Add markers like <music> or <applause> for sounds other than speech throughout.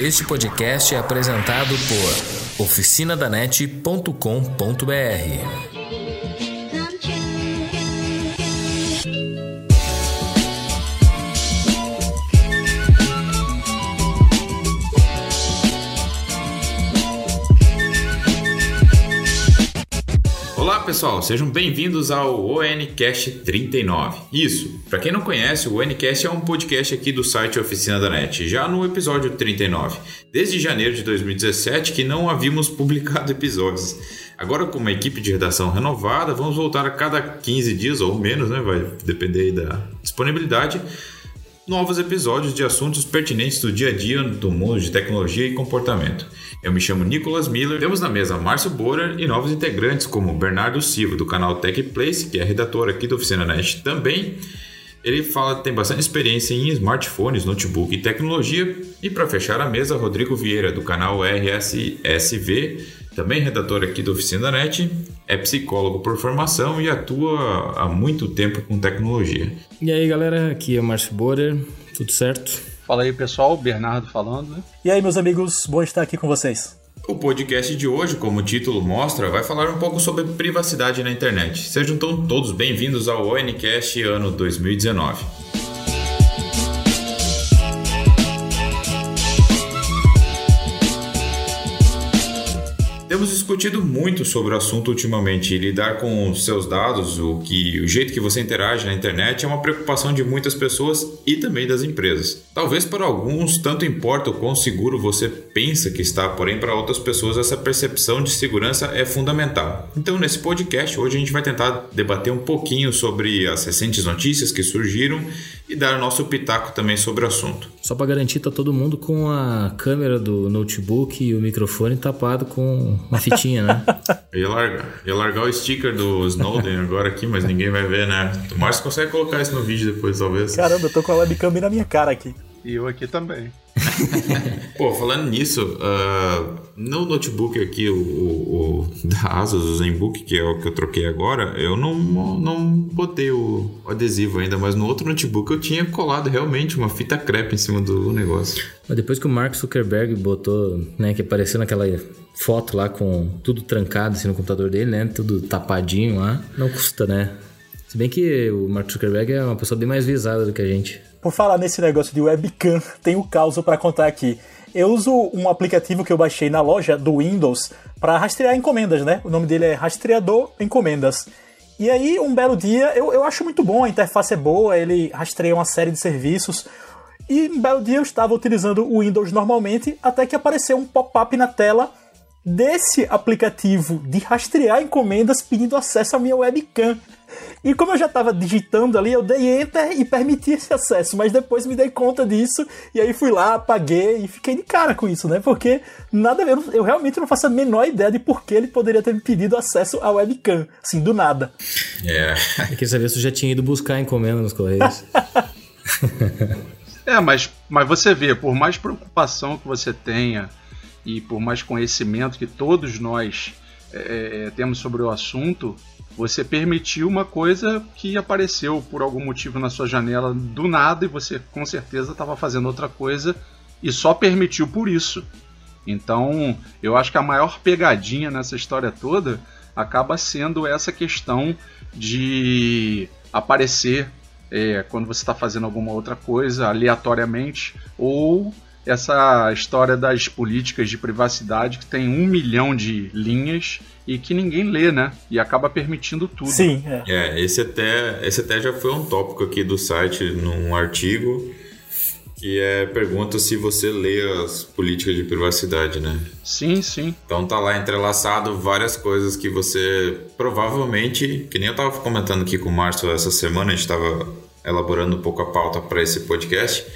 Este podcast é apresentado por oficinadanet.com.br. pessoal, sejam bem-vindos ao ONCast 39. Isso, para quem não conhece, o ONCast é um podcast aqui do site Oficina da Net, já no episódio 39. Desde janeiro de 2017 que não havíamos <laughs> publicado episódios. Agora com uma equipe de redação renovada, vamos voltar a cada 15 dias ou menos, né? Vai depender da disponibilidade novos episódios de assuntos pertinentes do dia a dia do mundo de tecnologia e comportamento. Eu me chamo Nicolas Miller, temos na mesa Márcio Borer e novos integrantes como Bernardo Silva, do canal Tech Place, que é redator aqui do Oficina Net também. Ele fala tem bastante experiência em smartphones, notebook e tecnologia. E para fechar a mesa, Rodrigo Vieira, do canal RSSV, também redator aqui do Oficina Net, é psicólogo por formação e atua há muito tempo com tecnologia. E aí galera, aqui é o Márcio Borer, tudo certo? Fala aí pessoal, Bernardo falando. Né? E aí meus amigos, bom estar aqui com vocês. O podcast de hoje, como o título mostra, vai falar um pouco sobre privacidade na internet. Sejam então todos bem-vindos ao ONCast ano 2019. Temos discutido muito sobre o assunto ultimamente lidar com os seus dados, o que o jeito que você interage na internet é uma preocupação de muitas pessoas e também das empresas. Talvez para alguns tanto importa o quão seguro você pensa que está, porém para outras pessoas essa percepção de segurança é fundamental. Então nesse podcast hoje a gente vai tentar debater um pouquinho sobre as recentes notícias que surgiram e dar o nosso pitaco também sobre o assunto. Só para garantir, tá todo mundo com a câmera do notebook e o microfone tapado com uma fitinha, né? <laughs> Eu ia largar, ia largar o sticker do Snowden agora aqui, mas ninguém vai ver, né? O Márcio consegue colocar isso no vídeo depois, talvez. Caramba, eu tô com a webcam na minha cara aqui. E eu aqui também. <laughs> Pô, falando nisso, uh, no notebook aqui, o, o, o, da Asus, o ZenBook, que é o que eu troquei agora, eu não, não botei o adesivo ainda, mas no outro notebook eu tinha colado realmente uma fita crepe em cima do negócio. Depois que o Mark Zuckerberg botou, né, que apareceu naquela foto lá com tudo trancado assim no computador dele, né, tudo tapadinho lá, não custa, né? Se bem que o Mark Zuckerberg é uma pessoa bem mais visada do que a gente. Por falar nesse negócio de webcam, <laughs> tem o um caso para contar aqui. Eu uso um aplicativo que eu baixei na loja do Windows para rastrear encomendas, né? O nome dele é Rastreador Encomendas. E aí, um belo dia, eu, eu acho muito bom, a interface é boa, ele rastreia uma série de serviços. E um belo dia eu estava utilizando o Windows normalmente, até que apareceu um pop-up na tela desse aplicativo de rastrear encomendas pedindo acesso à minha webcam. E como eu já estava digitando ali, eu dei enter e permiti esse acesso, mas depois me dei conta disso e aí fui lá, apaguei e fiquei de cara com isso, né? Porque nada, eu, eu realmente não faço a menor ideia de por que ele poderia ter me pedido acesso à webcam, assim, do nada. É. Eu queria saber se eu já tinha ido buscar encomenda nos correios. <laughs> é, mas, mas você vê, por mais preocupação que você tenha e por mais conhecimento que todos nós é, é temos sobre o assunto, você permitiu uma coisa que apareceu por algum motivo na sua janela do nada e você com certeza estava fazendo outra coisa e só permitiu por isso. Então, eu acho que a maior pegadinha nessa história toda acaba sendo essa questão de aparecer é, quando você está fazendo alguma outra coisa aleatoriamente ou essa história das políticas de privacidade que tem um milhão de linhas e que ninguém lê, né? E acaba permitindo tudo. Sim, é. é esse, até, esse até já foi um tópico aqui do site num artigo que é pergunta se você lê as políticas de privacidade, né? Sim, sim. Então tá lá entrelaçado várias coisas que você provavelmente, que nem eu tava comentando aqui com o Márcio essa semana, a gente tava elaborando um pouco a pauta para esse podcast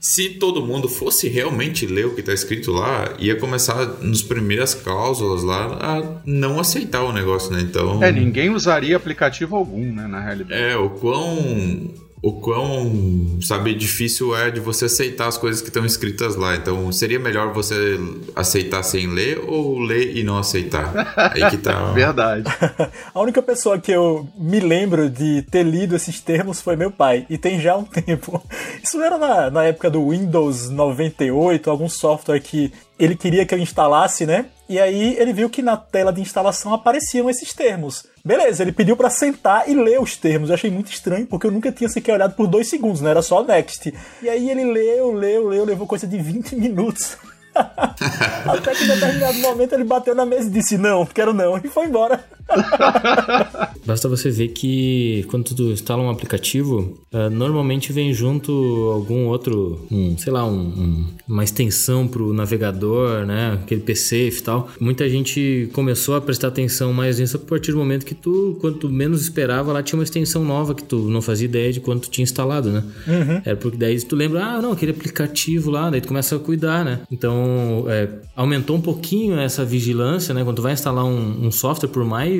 se todo mundo fosse realmente ler o que está escrito lá, ia começar nos primeiras cláusulas lá a não aceitar o negócio, né? Então. É, ninguém usaria aplicativo algum, né, na realidade. É, o quão o quão, sabe, difícil é de você aceitar as coisas que estão escritas lá. Então, seria melhor você aceitar sem ler ou ler e não aceitar? Aí que tá. <laughs> Verdade. <laughs> A única pessoa que eu me lembro de ter lido esses termos foi meu pai, e tem já um <laughs> tempo. Isso era na, na época do Windows 98, algum software que ele queria que eu instalasse, né? E aí ele viu que na tela de instalação apareciam esses termos. Beleza, ele pediu para sentar e ler os termos. Eu achei muito estranho, porque eu nunca tinha sequer olhado por dois segundos, né? Era só next. E aí ele leu, leu, leu, levou coisa de 20 minutos. <laughs> Até que em determinado momento ele bateu na mesa e disse: Não, quero não, e foi embora. <laughs> Basta você ver que quando tu instala um aplicativo, uh, normalmente vem junto algum outro, um, sei lá, um, um, uma extensão pro navegador, né? Aquele PC e tal. Muita gente começou a prestar atenção mais nisso a partir do momento que tu, quanto menos esperava, lá tinha uma extensão nova que tu não fazia ideia de quanto tinha instalado, né? Uhum. Era porque daí tu lembra, ah, não, aquele aplicativo lá, daí tu começa a cuidar, né? Então, é, aumentou um pouquinho essa vigilância, né? Quando tu vai instalar um, um software, por mais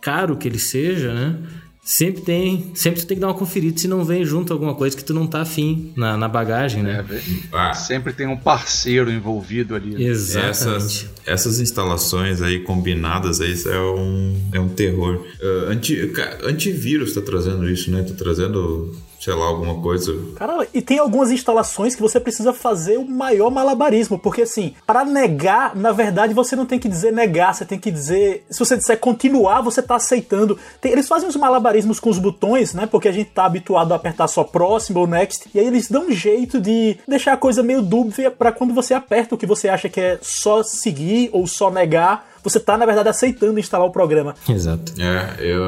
caro que ele seja, né? Sempre tem, sempre tu tem que dar uma conferida se não vem junto alguma coisa que tu não tá afim na, na bagagem, né? É, ah. Sempre tem um parceiro envolvido ali. Né? Exatamente. Essas, essas instalações aí combinadas aí é um, é um terror. Uh, anti, antivírus tá trazendo isso, né? Tá trazendo sei lá, alguma coisa. Cara, e tem algumas instalações que você precisa fazer o maior malabarismo, porque assim, para negar, na verdade, você não tem que dizer negar, você tem que dizer, se você disser continuar, você tá aceitando. Tem, eles fazem os malabarismos com os botões, né? Porque a gente tá habituado a apertar só próximo ou next, e aí eles dão um jeito de deixar a coisa meio dúbia para quando você aperta o que você acha que é só seguir ou só negar, você tá, na verdade, aceitando instalar o programa. Exato. É, eu,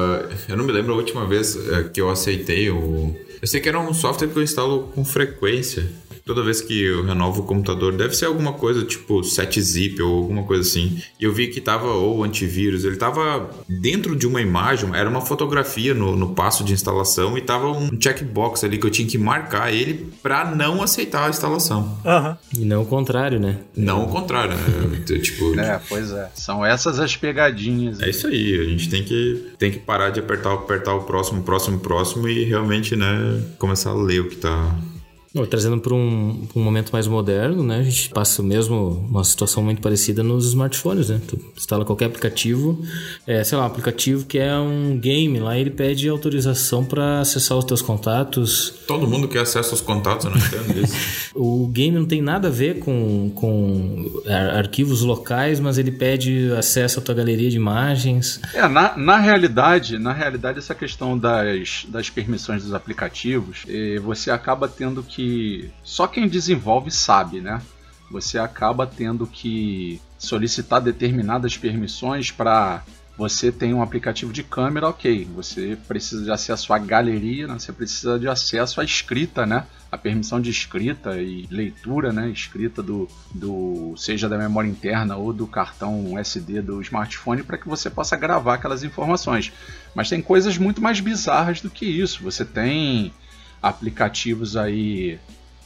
eu não me lembro a última vez é, que eu aceitei o, eu sei que era um software que eu instalo com frequência toda vez que eu renovo o computador, deve ser alguma coisa tipo 7-zip ou alguma coisa assim. E eu vi que tava ou antivírus, ele tava dentro de uma imagem, era uma fotografia no, no passo de instalação e tava um checkbox ali que eu tinha que marcar ele para não aceitar a instalação. Uhum. E não o contrário, né? Não o contrário, né? <laughs> tipo, é, pois é. São essas as pegadinhas. É isso aí, a gente tem que, tem que parar de apertar, apertar o próximo, próximo, próximo e realmente, né, começar a ler o que tá trazendo para um, um, momento mais moderno, né? A gente passa mesmo uma situação muito parecida nos smartphones, né? Tu instala qualquer aplicativo, é, sei lá, um aplicativo que é um game, lá ele pede autorização para acessar os teus contatos. Todo mundo quer acesso aos contatos, eu não entendo <laughs> isso. o game não tem nada a ver com, com arquivos locais, mas ele pede acesso à tua galeria de imagens. É, na, na realidade, na realidade, essa questão das, das permissões dos aplicativos, eh, você acaba tendo que que só quem desenvolve sabe, né? Você acaba tendo que solicitar determinadas permissões para você tem um aplicativo de câmera, ok. Você precisa de acesso à galeria, né? você precisa de acesso à escrita, né? A permissão de escrita e leitura, né? Escrita do, do seja da memória interna ou do cartão SD do smartphone para que você possa gravar aquelas informações. Mas tem coisas muito mais bizarras do que isso. Você tem aplicativos aí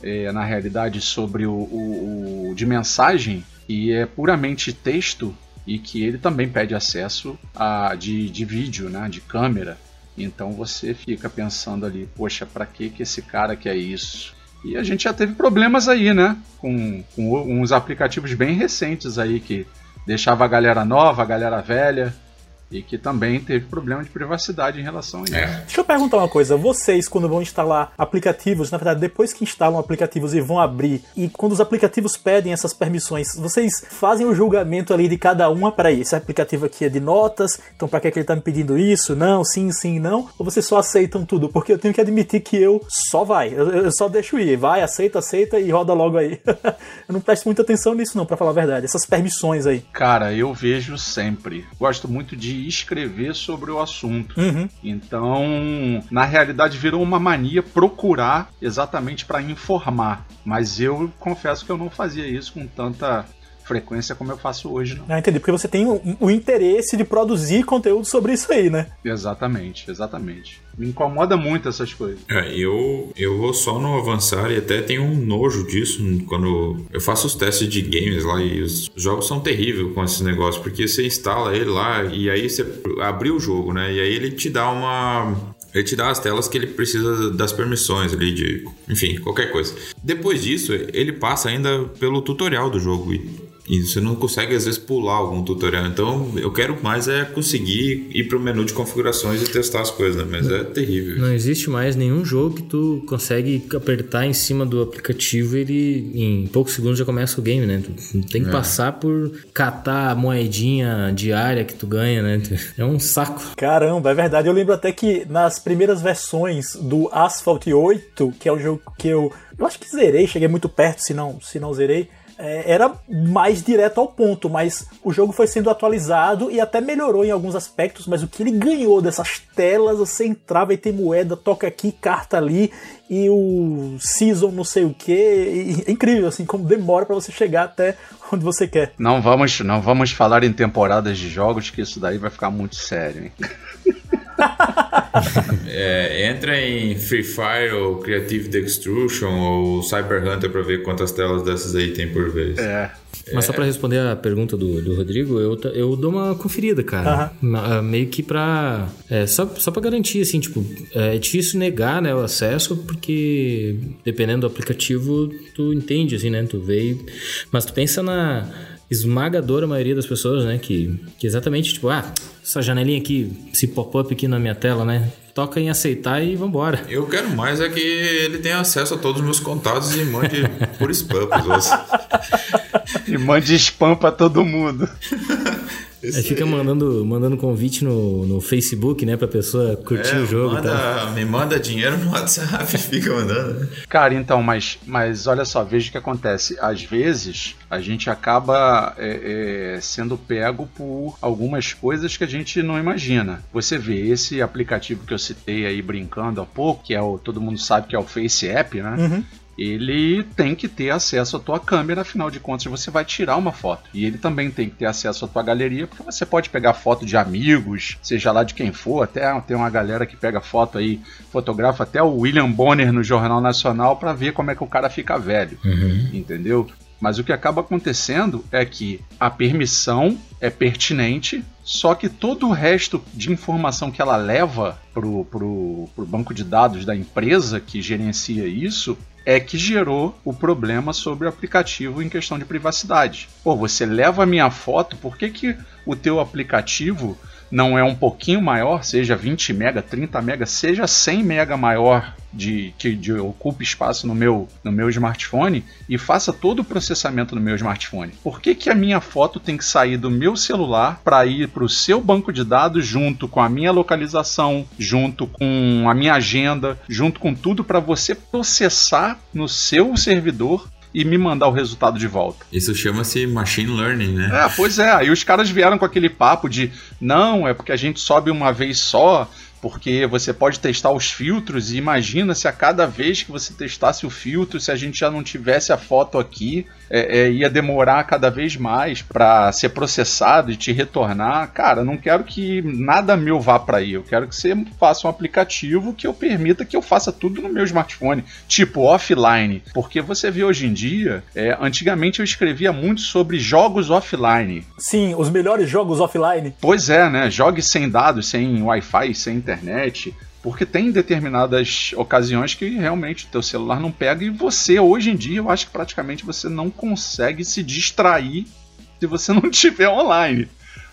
é, na realidade sobre o, o, o, de mensagem e é puramente texto e que ele também pede acesso a, de, de vídeo, né, de câmera. Então você fica pensando ali, poxa, para que que esse cara quer isso? E a gente já teve problemas aí, né, com, com uns aplicativos bem recentes aí que deixava a galera nova, a galera velha e que também teve problema de privacidade em relação a isso. É. Deixa eu perguntar uma coisa: vocês, quando vão instalar aplicativos, na verdade, depois que instalam aplicativos e vão abrir, e quando os aplicativos pedem essas permissões, vocês fazem o julgamento ali de cada uma para esse aplicativo aqui é de notas, então para que, é que ele tá me pedindo isso? Não, sim, sim, não? Ou vocês só aceitam tudo? Porque eu tenho que admitir que eu só vai, eu, eu só deixo ir, vai, aceita, aceita e roda logo aí. <laughs> eu não presto muita atenção nisso, não, para falar a verdade, essas permissões aí. Cara, eu vejo sempre. Gosto muito de escrever sobre o assunto. Uhum. Então, na realidade, virou uma mania procurar exatamente para informar. Mas eu confesso que eu não fazia isso com tanta frequência como eu faço hoje, não. Ah, entendi. Porque você tem o, o interesse de produzir conteúdo sobre isso aí, né? Exatamente, exatamente. Me incomoda muito essas coisas. É, eu, eu vou só no avançar e até tenho um nojo disso quando eu faço os testes de games lá e os jogos são terríveis com esses negócios, porque você instala ele lá e aí você abriu o jogo, né? E aí ele te dá uma ele te dá as telas que ele precisa das permissões ali, de, enfim, qualquer coisa. Depois disso, ele passa ainda pelo tutorial do jogo e e você não consegue, às vezes, pular algum tutorial. Então, eu quero mais é conseguir ir para o menu de configurações e testar as coisas, né? Mas é terrível. Não existe mais nenhum jogo que tu consegue apertar em cima do aplicativo e ele, em poucos segundos, já começa o game, né? Tu tem que é. passar por catar a moedinha diária que tu ganha, né? É um saco. Caramba, é verdade. Eu lembro até que nas primeiras versões do Asphalt 8, que é o jogo que eu... Eu acho que zerei, cheguei muito perto, se não, se não zerei é, era mais direto ao ponto, mas o jogo foi sendo atualizado e até melhorou em alguns aspectos, mas o que ele ganhou dessas telas, você entrava e tem moeda, toca aqui, carta ali, e o season não sei o que, é incrível assim como demora para você chegar até onde você quer. Não vamos, não vamos falar em temporadas de jogos que isso daí vai ficar muito sério. Hein? <laughs> <laughs> é, entra em Free Fire ou Creative Destruction ou Cyber Hunter pra ver quantas telas dessas aí tem por vez. É. Mas só para responder a pergunta do, do Rodrigo, eu, eu dou uma conferida, cara. Uhum. Meio que pra. É, só, só pra garantir, assim, tipo, é difícil negar né, o acesso, porque dependendo do aplicativo, tu entende, assim, né? Tu vê. Mas tu pensa na esmagadora maioria das pessoas, né? Que, que exatamente, tipo, ah, essa janelinha aqui, esse pop-up aqui na minha tela, né? Toca em aceitar e vambora. Eu quero mais é que ele tenha acesso a todos os meus contatos e mande por spam pros <laughs> E mande spam pra todo mundo. <laughs> Aí fica mandando, mandando convite no, no Facebook, né, pra pessoa curtir é, o jogo. Manda, tá? Me manda dinheiro no WhatsApp, <laughs> fica mandando. Cara, então, mas, mas olha só, veja o que acontece. Às vezes a gente acaba é, é, sendo pego por algumas coisas que a gente não imagina. Você vê esse aplicativo que eu citei aí brincando há pouco, que é o todo mundo sabe que é o Face App, né? Uhum ele tem que ter acesso à tua câmera, afinal de contas você vai tirar uma foto. E ele também tem que ter acesso à tua galeria, porque você pode pegar foto de amigos, seja lá de quem for, até tem uma galera que pega foto aí, fotografa até o William Bonner no Jornal Nacional para ver como é que o cara fica velho. Uhum. Entendeu? Mas o que acaba acontecendo é que a permissão é pertinente, só que todo o resto de informação que ela leva pro, pro banco de dados da empresa que gerencia isso é que gerou o problema sobre o aplicativo em questão de privacidade. Pô, você leva a minha foto, por que, que o teu aplicativo não é um pouquinho maior, seja 20 mega, 30 mega, seja 100 mega maior de que de, ocupe espaço no meu, no meu smartphone e faça todo o processamento no meu smartphone. Por que, que a minha foto tem que sair do meu celular para ir para o seu banco de dados junto com a minha localização, junto com a minha agenda, junto com tudo para você processar no seu servidor e me mandar o resultado de volta. Isso chama-se machine learning, né? É, pois é. Aí os caras vieram com aquele papo de não, é porque a gente sobe uma vez só, porque você pode testar os filtros e imagina se a cada vez que você testasse o filtro, se a gente já não tivesse a foto aqui, é, é, ia demorar cada vez mais para ser processado e te retornar. Cara, não quero que nada meu vá para aí. Eu quero que você faça um aplicativo que eu permita que eu faça tudo no meu smartphone, tipo offline. Porque você vê hoje em dia, é, antigamente eu escrevia muito sobre jogos offline. Sim, os melhores jogos offline. Pois é, né? Jogue sem dados, sem Wi-Fi, sem internet. Porque tem determinadas ocasiões que realmente o teu celular não pega e você, hoje em dia, eu acho que praticamente você não consegue se distrair se você <laughs> não tiver online.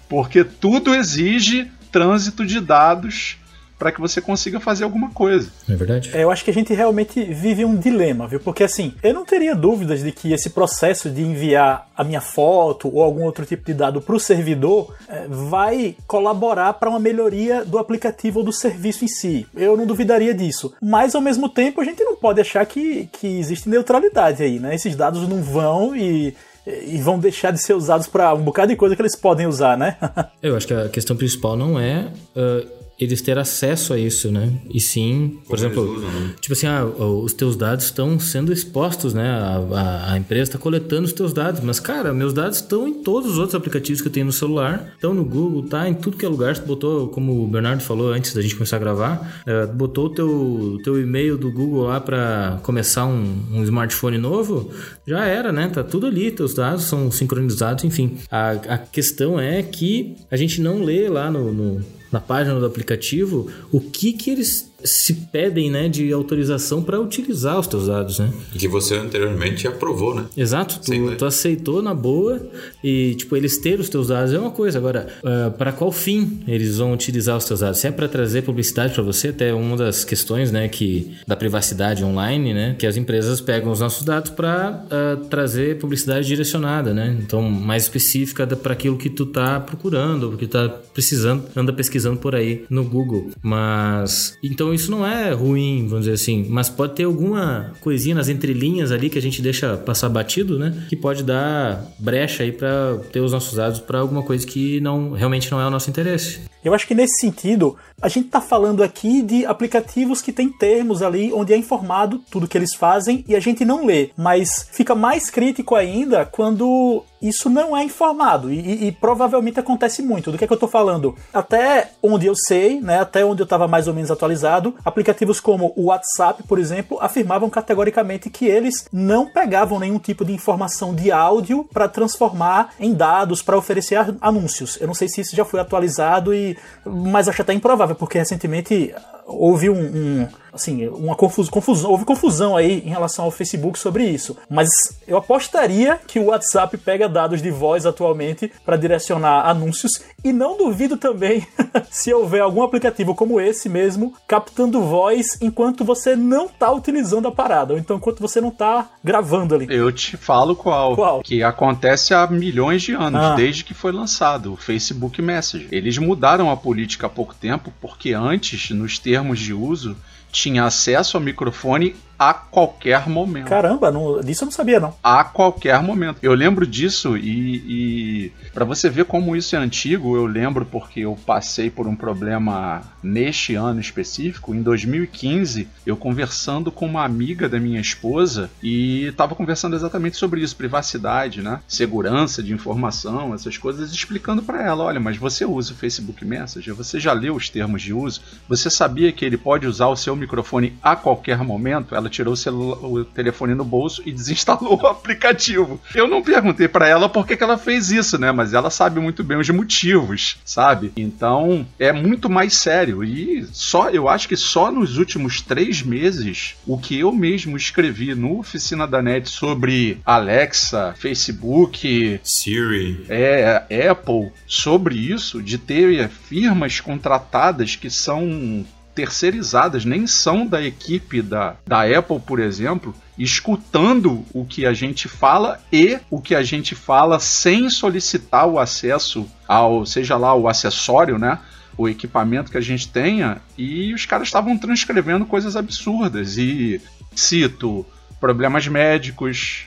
Porque tudo exige trânsito de dados para que você consiga fazer alguma coisa. É verdade. É, eu acho que a gente realmente vive um dilema, viu? Porque assim, eu não teria dúvidas de que esse processo de enviar a minha foto ou algum outro tipo de dado para o servidor é, vai colaborar para uma melhoria do aplicativo ou do serviço em si. Eu não duvidaria disso. Mas ao mesmo tempo, a gente não pode achar que, que existe neutralidade aí, né? Esses dados não vão e e vão deixar de ser usados para um bocado de coisa que eles podem usar, né? <laughs> Eu acho que a questão principal não é uh, eles ter acesso a isso, né? E sim, por Como exemplo, usam, né? tipo assim, ah, os teus dados estão sendo expostos, né? A, a, a empresa está coletando os teus dados, mas cara, meus dados estão em todos os outros aplicativos que eu tenho no celular, estão no Google, tá em tudo que é lugar. Tu botou, como o Bernardo falou antes da gente começar a gravar, uh, botou o teu, teu e-mail do Google lá para começar um, um, smartphone novo, já era, né? Tá tudo ali, teus dados são sincronizados, enfim. A, a questão é que a gente não lê lá no, no na página do aplicativo o que que eles se pedem, né, de autorização para utilizar os teus dados, né? Que você anteriormente aprovou, né? Exato, tu, Sim, né? tu aceitou na boa e, tipo, eles ter os teus dados é uma coisa. Agora, uh, para qual fim eles vão utilizar os teus dados? Se é para trazer publicidade para você, até uma das questões, né, que da privacidade online, né, que as empresas pegam os nossos dados para uh, trazer publicidade direcionada, né? Então, mais específica para aquilo que tu tá procurando, que tá precisando, anda pesquisando por aí no Google. Mas, então isso não é ruim, vamos dizer assim, mas pode ter alguma coisinha nas entrelinhas ali que a gente deixa passar batido, né? Que pode dar brecha aí para ter os nossos dados para alguma coisa que não realmente não é o nosso interesse. Eu acho que nesse sentido, a gente está falando aqui de aplicativos que tem termos ali onde é informado tudo que eles fazem e a gente não lê. Mas fica mais crítico ainda quando isso não é informado e, e, provavelmente acontece muito. Do que é que eu estou falando? Até onde eu sei, né, até onde eu estava mais ou menos atualizado, aplicativos como o WhatsApp, por exemplo, afirmavam categoricamente que eles não pegavam nenhum tipo de informação de áudio para transformar em dados para oferecer anúncios. Eu não sei se isso já foi atualizado e mas acho até improvável, porque recentemente houve um, um assim, uma confusão, confusão, houve confusão aí em relação ao Facebook sobre isso. Mas eu apostaria que o WhatsApp pega dados de voz atualmente para direcionar anúncios e não duvido também <laughs> se houver algum aplicativo como esse mesmo captando voz enquanto você não está utilizando a parada, ou então enquanto você não está gravando ali. Eu te falo qual. Qual? Que acontece há milhões de anos, Ah. desde que foi lançado o Facebook Messenger. Eles mudaram a política há pouco tempo, porque antes, nos termos de uso, tinha acesso ao microfone a qualquer momento. Caramba, não, disso eu não sabia não. a qualquer momento. Eu lembro disso e, e para você ver como isso é antigo, eu lembro porque eu passei por um problema neste ano específico. Em 2015, eu conversando com uma amiga da minha esposa e estava conversando exatamente sobre isso, privacidade, né? Segurança de informação, essas coisas, explicando para ela, olha, mas você usa o Facebook Messenger, você já leu os termos de uso, você sabia que ele pode usar o seu microfone a qualquer momento? Ela tirou o, celu- o telefone no bolso e <laughs> desinstalou o aplicativo. Eu não perguntei para ela por que, que ela fez isso, né? Mas ela sabe muito bem os motivos, sabe? Então é muito mais sério. E só eu acho que só nos últimos três meses o que eu mesmo escrevi no Oficina da Net sobre Alexa, Facebook, Siri. é, Apple sobre isso, de ter firmas contratadas que são terceirizadas, nem são da equipe da, da Apple, por exemplo, escutando o que a gente fala e o que a gente fala sem solicitar o acesso ao, seja lá o acessório, né? O equipamento que a gente tenha, e os caras estavam transcrevendo coisas absurdas. E cito problemas médicos,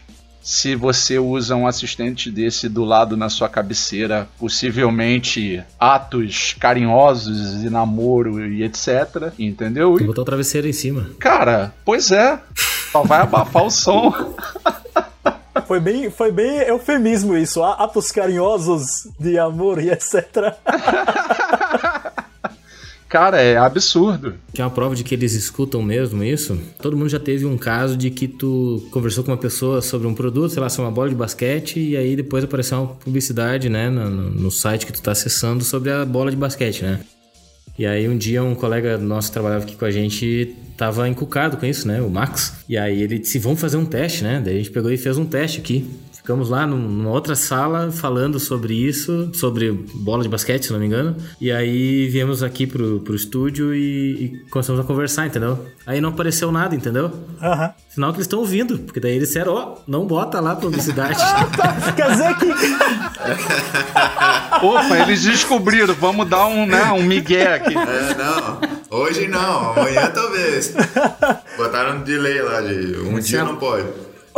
se você usa um assistente desse do lado na sua cabeceira, possivelmente atos carinhosos e namoro e etc. Entendeu? Vou E, botar o travesseiro em cima. cara, pois é. Só vai abafar o som. <laughs> Foi bem, foi bem eufemismo isso, atos carinhosos de amor e etc. <laughs> Cara, é absurdo. Que é uma prova de que eles escutam mesmo isso. Todo mundo já teve um caso de que tu conversou com uma pessoa sobre um produto, sei lá, sobre uma bola de basquete, e aí depois apareceu uma publicidade, né, no, no- site que tu tá acessando sobre a bola de basquete, né? E aí um dia um colega nosso que trabalhava aqui com a gente tava encucado com isso, né? O Max. E aí ele disse, vamos fazer um teste, né? Daí a gente pegou e fez um teste aqui. Ficamos lá num- numa outra sala falando sobre isso, sobre bola de basquete, se não me engano. E aí viemos aqui pro, pro estúdio e, e começamos a conversar, entendeu? Aí não apareceu nada, entendeu? Aham. Sinal que eles estão ouvindo, porque daí eles disseram, ó, não bota lá publicidade. Quer dizer que <laughs> Opa, eles descobriram. Vamos dar um, né, um migué aqui. É, não. Hoje não, amanhã talvez. <laughs> Botaram um delay lá de um dia não pode.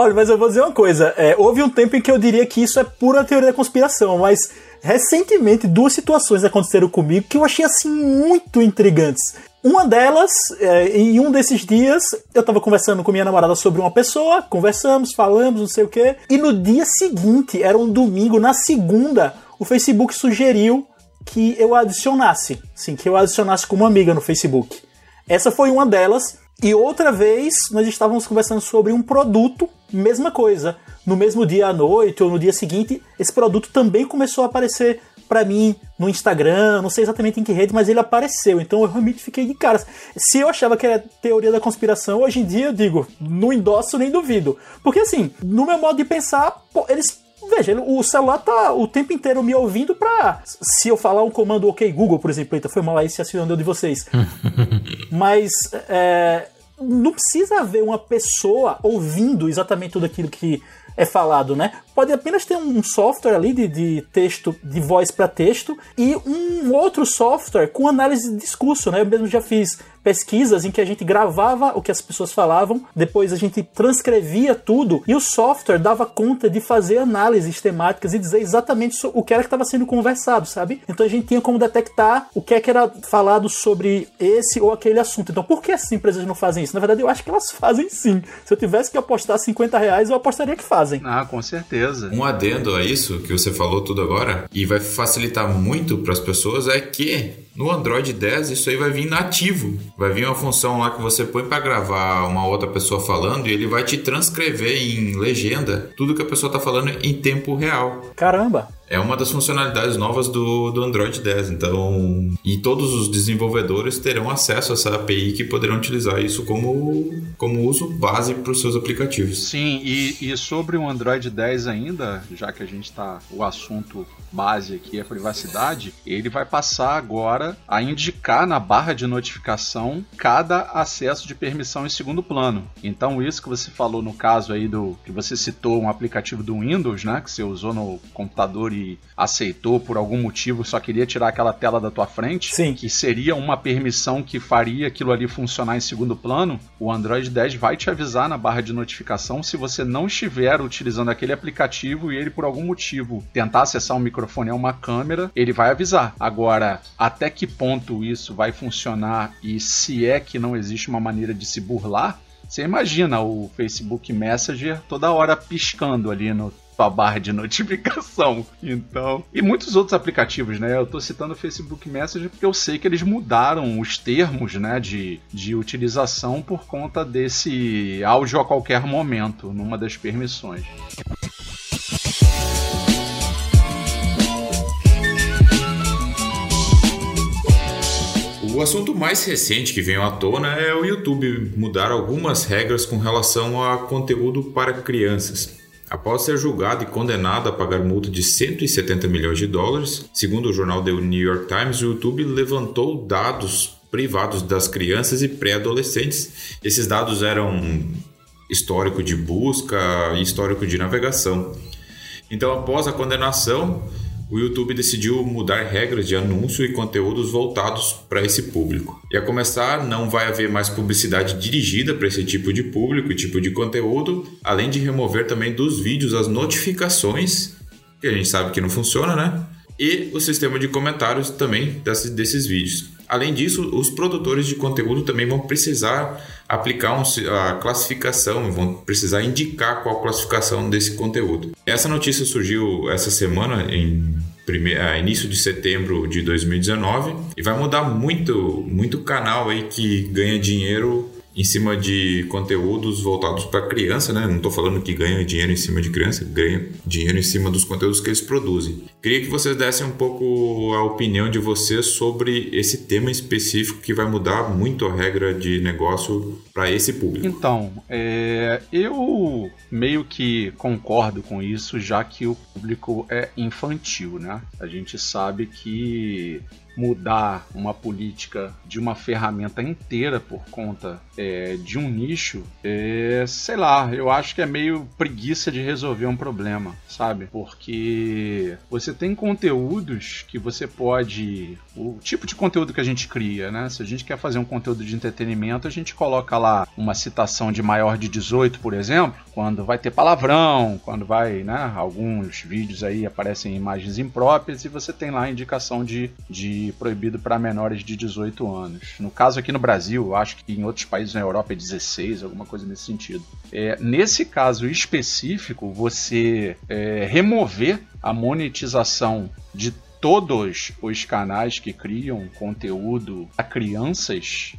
Olha, mas eu vou dizer uma coisa. é, houve um tempo em que eu diria que isso é pura teoria da conspiração, mas recentemente duas situações aconteceram comigo que eu achei assim muito intrigantes. Uma delas, é, em um desses dias, eu tava conversando com minha namorada sobre uma pessoa, conversamos, falamos, não sei o quê, e no dia seguinte, era um domingo, na segunda, o Facebook sugeriu que eu adicionasse, sim, que eu adicionasse como amiga no Facebook. Essa foi uma delas. E outra vez nós estávamos conversando sobre um produto, mesma coisa. No mesmo dia à noite ou no dia seguinte, esse produto também começou a aparecer para mim no Instagram, não sei exatamente em que rede, mas ele apareceu. Então eu realmente fiquei de cara. Se eu achava que era teoria da conspiração, hoje em dia eu digo, não endosso nem duvido. Porque assim, no meu modo de pensar, eles Veja, o celular tá o tempo inteiro me ouvindo pra. Se eu falar um comando OK Google, por exemplo, eita, foi mal aí se acionou de vocês. <laughs> Mas é, não precisa haver uma pessoa ouvindo exatamente tudo aquilo que é falado, né? Pode apenas ter um software ali de, de texto, de voz para texto, e um outro software com análise de discurso, né? Eu mesmo já fiz pesquisas em que a gente gravava o que as pessoas falavam, depois a gente transcrevia tudo e o software dava conta de fazer análises temáticas e dizer exatamente o que era que estava sendo conversado, sabe? Então a gente tinha como detectar o que é que era falado sobre esse ou aquele assunto. Então por que essas empresas não fazem isso? Na verdade, eu acho que elas fazem sim. Se eu tivesse que apostar 50 reais, eu apostaria que fazem. Ah, com certeza. Um adendo a isso que você falou tudo agora, e vai facilitar muito para as pessoas, é que no Android 10, isso aí vai vir nativo. Vai vir uma função lá que você põe para gravar uma outra pessoa falando e ele vai te transcrever em legenda tudo que a pessoa está falando em tempo real. Caramba! É uma das funcionalidades novas do, do Android 10. Então, e todos os desenvolvedores terão acesso a essa API que poderão utilizar isso como, como uso base para os seus aplicativos. Sim, e, e sobre o Android 10 ainda, já que a gente está o assunto base aqui é privacidade, ele vai passar agora a indicar na barra de notificação cada acesso de permissão em segundo plano. Então isso que você falou no caso aí do que você citou um aplicativo do Windows, né, que você usou no computador e aceitou por algum motivo, só queria tirar aquela tela da tua frente, Sim. que seria uma permissão que faria aquilo ali funcionar em segundo plano, o Android 10 vai te avisar na barra de notificação se você não estiver utilizando aquele aplicativo e ele por algum motivo tentar acessar um microfone é uma câmera, ele vai avisar. Agora, até que ponto isso vai funcionar e se é que não existe uma maneira de se burlar, você imagina o Facebook Messenger toda hora piscando ali no tua barra de notificação. Então, e muitos outros aplicativos, né? Eu tô citando o Facebook Messenger porque eu sei que eles mudaram os termos, né, de, de utilização por conta desse áudio a qualquer momento numa das permissões. O assunto mais recente que veio à tona é o YouTube mudar algumas regras com relação a conteúdo para crianças. Após ser julgado e condenado a pagar multa de 170 milhões de dólares, segundo o jornal The New York Times, o YouTube levantou dados privados das crianças e pré-adolescentes. Esses dados eram histórico de busca e histórico de navegação. Então, após a condenação, o YouTube decidiu mudar regras de anúncio e conteúdos voltados para esse público. E a começar, não vai haver mais publicidade dirigida para esse tipo de público e tipo de conteúdo, além de remover também dos vídeos as notificações, que a gente sabe que não funciona, né? E o sistema de comentários também desses vídeos. Além disso, os produtores de conteúdo também vão precisar aplicar um, a classificação, vão precisar indicar qual classificação desse conteúdo. Essa notícia surgiu essa semana, em primeiro, início de setembro de 2019, e vai mudar muito, muito canal aí que ganha dinheiro em cima de conteúdos voltados para criança, né? Não estou falando que ganha dinheiro em cima de criança, ganha dinheiro em cima dos conteúdos que eles produzem. Queria que vocês dessem um pouco a opinião de vocês sobre esse tema específico que vai mudar muito a regra de negócio para esse público. Então, é, eu meio que concordo com isso, já que o público é infantil, né? A gente sabe que mudar uma política de uma ferramenta inteira por conta é, de um nicho, é, sei lá, eu acho que é meio preguiça de resolver um problema, sabe? Porque você tem conteúdos que você pode. O tipo de conteúdo que a gente cria, né? Se a gente quer fazer um conteúdo de entretenimento, a gente coloca lá uma citação de maior de 18, por exemplo, quando vai ter palavrão, quando vai, né? Alguns vídeos aí aparecem imagens impróprias e você tem lá a indicação de, de proibido para menores de 18 anos. No caso aqui no Brasil, acho que em outros países na Europa é 16, alguma coisa nesse sentido. É, nesse caso específico, você é, remover a monetização de todos os canais que criam conteúdo a crianças,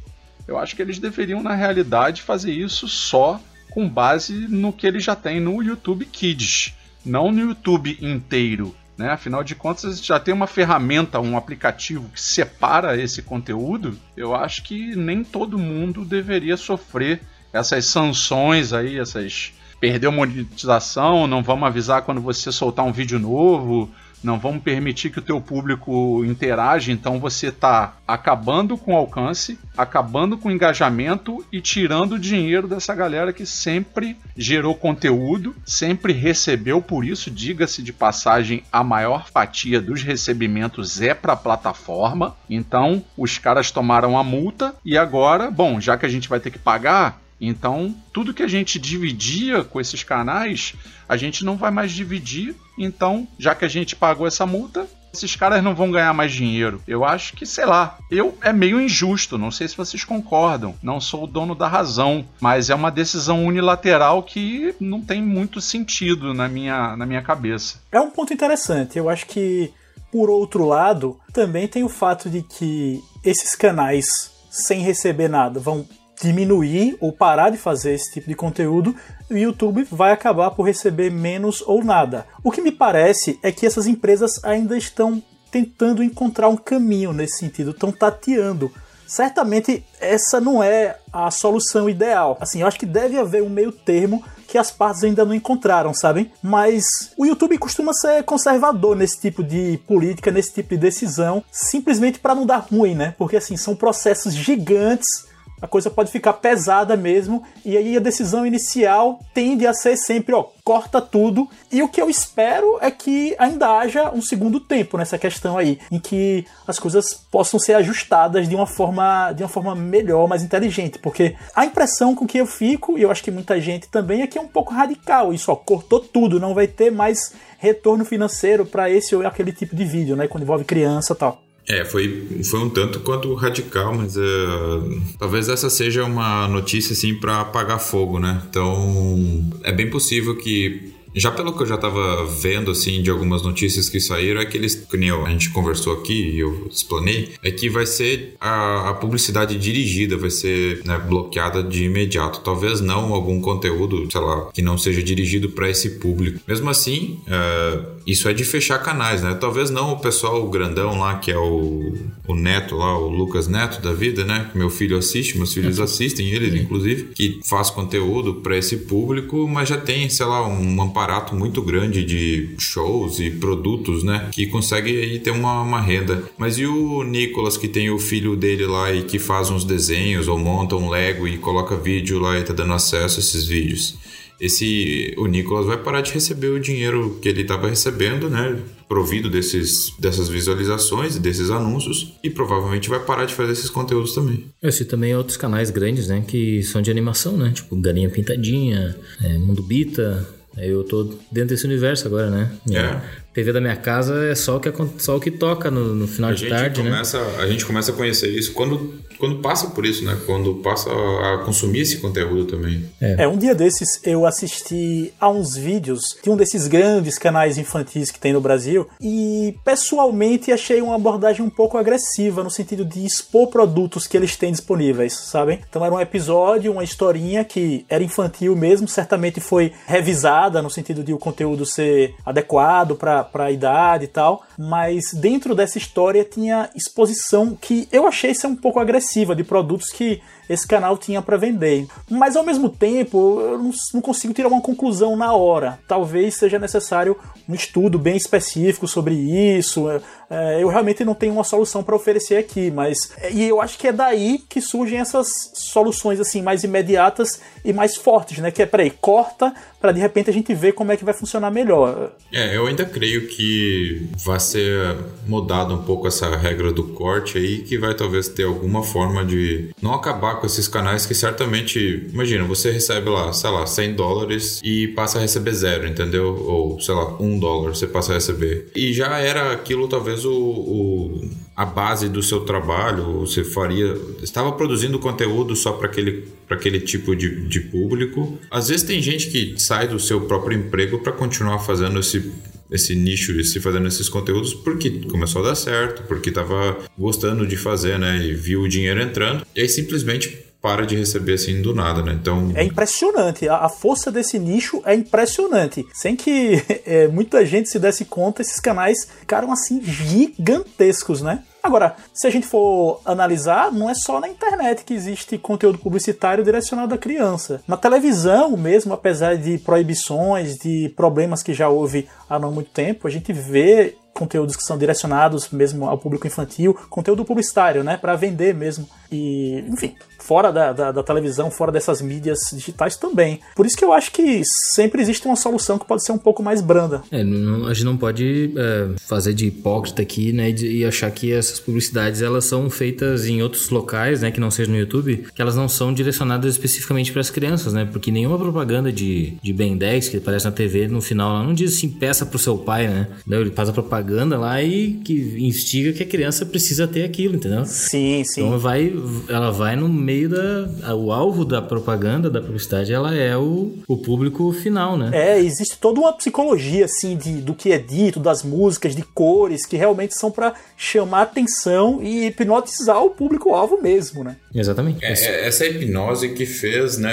eu acho que eles deveriam, na realidade, fazer isso só com base no que eles já têm no YouTube Kids, não no YouTube inteiro né? Afinal de contas, já tem uma ferramenta, um aplicativo que separa esse conteúdo. Eu acho que nem todo mundo deveria sofrer essas sanções aí, essas perdeu monetização, não vamos avisar quando você soltar um vídeo novo, não vamos permitir que o teu público interage, então você está acabando com o alcance, acabando com o engajamento e tirando o dinheiro dessa galera que sempre gerou conteúdo, sempre recebeu por isso, diga-se de passagem, a maior fatia dos recebimentos é para a plataforma. Então, os caras tomaram a multa e agora, bom, já que a gente vai ter que pagar, então, tudo que a gente dividia com esses canais, a gente não vai mais dividir. Então, já que a gente pagou essa multa, esses caras não vão ganhar mais dinheiro. Eu acho que, sei lá, eu é meio injusto, não sei se vocês concordam. Não sou o dono da razão, mas é uma decisão unilateral que não tem muito sentido na minha, na minha cabeça. É um ponto interessante. Eu acho que, por outro lado, também tem o fato de que esses canais sem receber nada vão diminuir ou parar de fazer esse tipo de conteúdo, o YouTube vai acabar por receber menos ou nada. O que me parece é que essas empresas ainda estão tentando encontrar um caminho nesse sentido, estão tateando. Certamente essa não é a solução ideal. Assim, eu acho que deve haver um meio termo que as partes ainda não encontraram, sabem? Mas o YouTube costuma ser conservador nesse tipo de política, nesse tipo de decisão, simplesmente para não dar ruim, né? Porque assim, são processos gigantes a coisa pode ficar pesada mesmo, e aí a decisão inicial tende a ser sempre, ó, corta tudo. E o que eu espero é que ainda haja um segundo tempo nessa questão aí, em que as coisas possam ser ajustadas de uma forma, de uma forma melhor, mais inteligente, porque a impressão com que eu fico, e eu acho que muita gente também, é que é um pouco radical. Isso, ó, cortou tudo, não vai ter mais retorno financeiro para esse ou aquele tipo de vídeo, né, quando envolve criança tal. É, foi, foi um tanto quanto radical, mas uh, talvez essa seja uma notícia assim para apagar fogo, né? Então é bem possível que já pelo que eu já estava vendo, assim, de algumas notícias que saíram, é que eles, que nem a gente conversou aqui e eu explanei, é que vai ser a, a publicidade dirigida, vai ser né, bloqueada de imediato. Talvez não algum conteúdo, sei lá, que não seja dirigido para esse público. Mesmo assim, é, isso é de fechar canais, né? Talvez não o pessoal grandão lá, que é o, o Neto lá, o Lucas Neto da vida, né? Meu filho assiste, meus filhos assistem, eles inclusive, que faz conteúdo para esse público, mas já tem, sei lá, um aparato muito grande de shows e produtos, né? Que consegue aí ter uma, uma renda. Mas e o Nicolas, que tem o filho dele lá e que faz uns desenhos ou monta um Lego e coloca vídeo lá e tá dando acesso a esses vídeos? esse o Nicolas vai parar de receber o dinheiro que ele estava recebendo, né? Provido desses, dessas visualizações e desses anúncios, e provavelmente vai parar de fazer esses conteúdos também. Eu sei também outros canais grandes, né? Que são de animação, né? Tipo Galinha Pintadinha, é, Mundo Bita. Eu tô dentro desse universo agora, né? É. TV da minha casa é só o que, só o que toca no, no final a de tarde, né? começa, né? A gente começa a conhecer isso quando, quando passa por isso, né? Quando passa a consumir esse conteúdo também. É. é, um dia desses eu assisti a uns vídeos de um desses grandes canais infantis que tem no Brasil e pessoalmente achei uma abordagem um pouco agressiva no sentido de expor produtos que eles têm disponíveis, sabem? Então era um episódio, uma historinha que era infantil mesmo, certamente foi revisada no sentido de o conteúdo ser adequado para para a idade e tal, mas dentro dessa história tinha exposição que eu achei ser um pouco agressiva de produtos que esse canal tinha para vender. Mas ao mesmo tempo, eu não, consigo tirar uma conclusão na hora. Talvez seja necessário um estudo bem específico sobre isso. É, eu realmente não tenho uma solução para oferecer aqui, mas é, e eu acho que é daí que surgem essas soluções assim mais imediatas e mais fortes, né? Que é, peraí, corta para de repente a gente ver como é que vai funcionar melhor. É, eu ainda creio que vai ser mudada um pouco essa regra do corte aí, que vai talvez ter alguma forma de não acabar com esses canais que certamente, imagina, você recebe lá, sei lá, 100 dólares e passa a receber zero, entendeu? Ou, sei lá, um dólar você passa a receber. E já era aquilo, talvez, o, o a base do seu trabalho, você faria, estava produzindo conteúdo só para aquele, aquele tipo de, de público. Às vezes tem gente que sai do seu próprio emprego para continuar fazendo esse esse nicho e se fazendo esses conteúdos porque começou a dar certo, porque estava gostando de fazer, né? E viu o dinheiro entrando. E aí simplesmente para de receber assim do nada, né? Então. É impressionante. A, a força desse nicho é impressionante. Sem que <laughs> é, muita gente se desse conta, esses canais ficaram assim gigantescos, né? Agora, se a gente for analisar, não é só na internet que existe conteúdo publicitário direcionado à criança. Na televisão mesmo, apesar de proibições, de problemas que já houve há não muito tempo, a gente vê conteúdos que são direcionados mesmo ao público infantil, conteúdo publicitário, né, para vender mesmo. E, enfim, fora da, da, da, televisão, fora dessas mídias digitais também. Por isso que eu acho que sempre existe uma solução que pode ser um pouco mais branda. É, não, a gente não pode é, fazer de hipócrita aqui, né, e achar que essas publicidades elas são feitas em outros locais, né, que não seja no YouTube, que elas não são direcionadas especificamente para as crianças, né, porque nenhuma propaganda de, de Ben 10 que aparece na TV no final lá não diz assim, peça pro seu pai, né, não, ele faz a propaganda lá e que instiga que a criança precisa ter aquilo, entendeu? Sim, sim. Então vai, ela vai no meio da. O alvo da propaganda, da publicidade, ela é o, o público final, né? É, existe toda uma psicologia, assim, de, do que é dito, das músicas, de cores, que realmente são para chamar atenção e hipnotizar o público-alvo mesmo, né? Exatamente. É, é, essa hipnose que fez, né?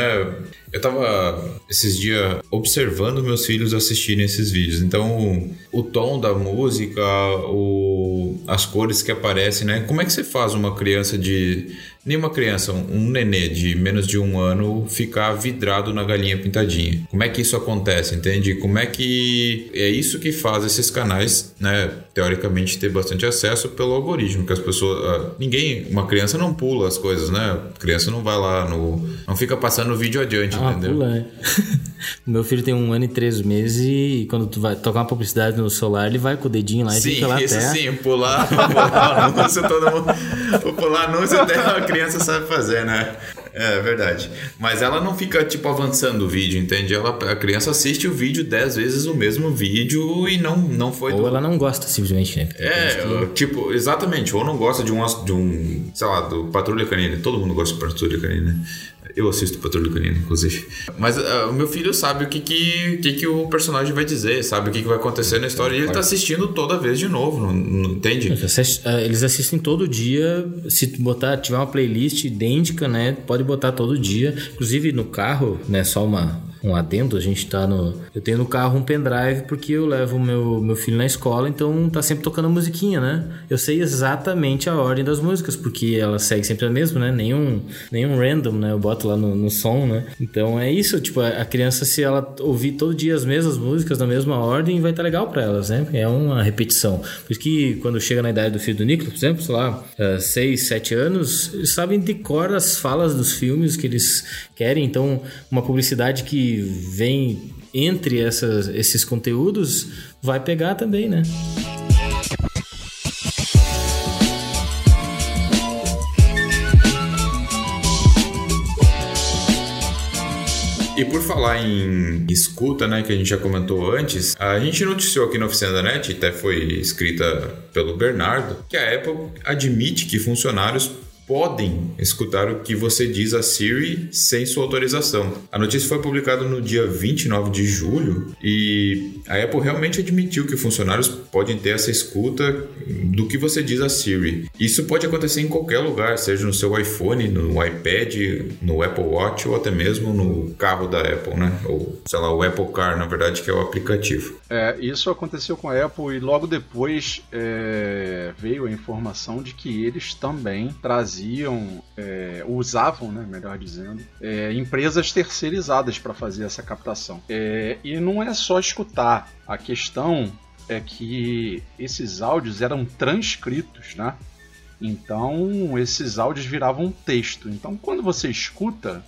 Eu tava esses dias observando meus filhos assistirem esses vídeos. Então, o tom da música, o, as cores que aparecem, né? Como é que você faz uma criança de nenhuma criança, um nenê de menos de um ano, ficar vidrado na galinha pintadinha. Como é que isso acontece, entende? Como é que é isso que faz esses canais, né, teoricamente ter bastante acesso pelo algoritmo, que as pessoas, uh, ninguém, uma criança não pula as coisas, né? A criança não vai lá no, não fica passando o vídeo adiante, ah, entendeu? Pula, é. <laughs> Meu filho tem um ano e três meses e quando tu vai tocar uma publicidade no celular, ele vai com o dedinho lá e sim, fica lá isso até... sim, pular, <laughs> pular anúncio, todo mundo, pular anúncio até <laughs> criança criança sabe fazer, né? É verdade. Mas ela não fica, tipo, avançando o vídeo, entende? Ela, a criança assiste o vídeo dez vezes o mesmo vídeo e não, não foi. Ou do... ela não gosta, simplesmente, né? É, que... tipo, exatamente. Ou não gosta de um, de um, sei lá, do Patrulha Canina. Todo mundo gosta de Patrulha Canina. Eu assisto Patrulha Canina, inclusive. Mas uh, o meu filho sabe o que, que, que, que o personagem vai dizer, sabe o que, que vai acontecer na história e ele tá assistindo toda vez de novo, não, não entende? Ah, eles assistem todo dia. Se botar, tiver uma playlist idêntica, né? Pode botar todo dia. Inclusive no carro, né? Só uma, um adendo, a gente tá no. Eu tenho no carro um pendrive porque eu levo meu, meu filho na escola, então tá sempre tocando musiquinha, né? Eu sei exatamente a ordem das músicas, porque ela segue sempre a mesma, né? Nenhum, nenhum random, né? Eu boto lá no, no som, né? Então é isso, tipo, a criança, se ela ouvir todo dia as mesmas músicas na mesma ordem, vai estar tá legal para elas, né? É uma repetição. Por isso que quando chega na idade do filho do Nicolas, por exemplo, sei lá, 6, uh, 7 anos, eles sabem de cor as falas dos filmes que eles querem. Então, uma publicidade que vem entre essas, esses conteúdos vai pegar também, né? E por falar em escuta, né, que a gente já comentou antes, a gente noticiou aqui na Oficina da NET, até foi escrita pelo Bernardo, que a Apple admite que funcionários podem escutar o que você diz a Siri sem sua autorização. A notícia foi publicada no dia 29 de julho e a Apple realmente admitiu que funcionários podem ter essa escuta do que você diz a Siri. Isso pode acontecer em qualquer lugar, seja no seu iPhone, no iPad, no Apple Watch ou até mesmo no carro da Apple, né? Ou sei lá, o Apple Car, na verdade, que é o aplicativo. É, isso aconteceu com a Apple e logo depois é, veio a informação de que eles também traziam faziam, é, usavam, né, melhor dizendo, é, empresas terceirizadas para fazer essa captação. É, e não é só escutar, a questão é que esses áudios eram transcritos, né? Então esses áudios viravam texto. Então quando você escuta,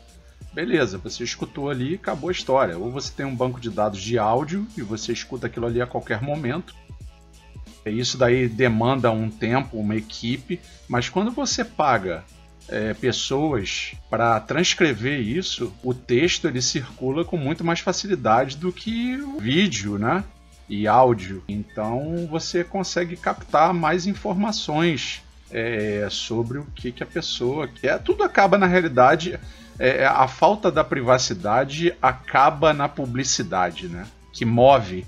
beleza, você escutou ali, acabou a história. Ou você tem um banco de dados de áudio e você escuta aquilo ali a qualquer momento, isso daí demanda um tempo, uma equipe, mas quando você paga é, pessoas para transcrever isso, o texto ele circula com muito mais facilidade do que o vídeo, né? E áudio. Então você consegue captar mais informações é, sobre o que, que a pessoa quer. Tudo acaba na realidade. É, a falta da privacidade acaba na publicidade, né? Que move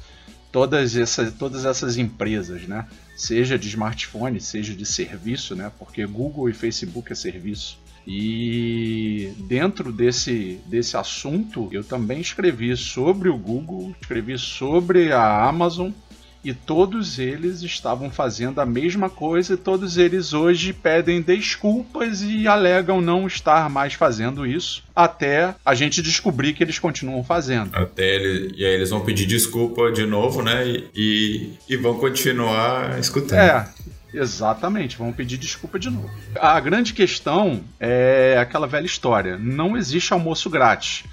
todas essas, todas essas empresas, né? Seja de smartphone, seja de serviço, né? Porque Google e Facebook é serviço. E dentro desse, desse assunto, eu também escrevi sobre o Google, escrevi sobre a Amazon e todos eles estavam fazendo a mesma coisa e todos eles hoje pedem desculpas e alegam não estar mais fazendo isso até a gente descobrir que eles continuam fazendo. Até ele, e aí eles vão pedir desculpa de novo, né? E, e, e vão continuar escutando. É, Exatamente, vão pedir desculpa de novo. A grande questão é aquela velha história: não existe almoço grátis.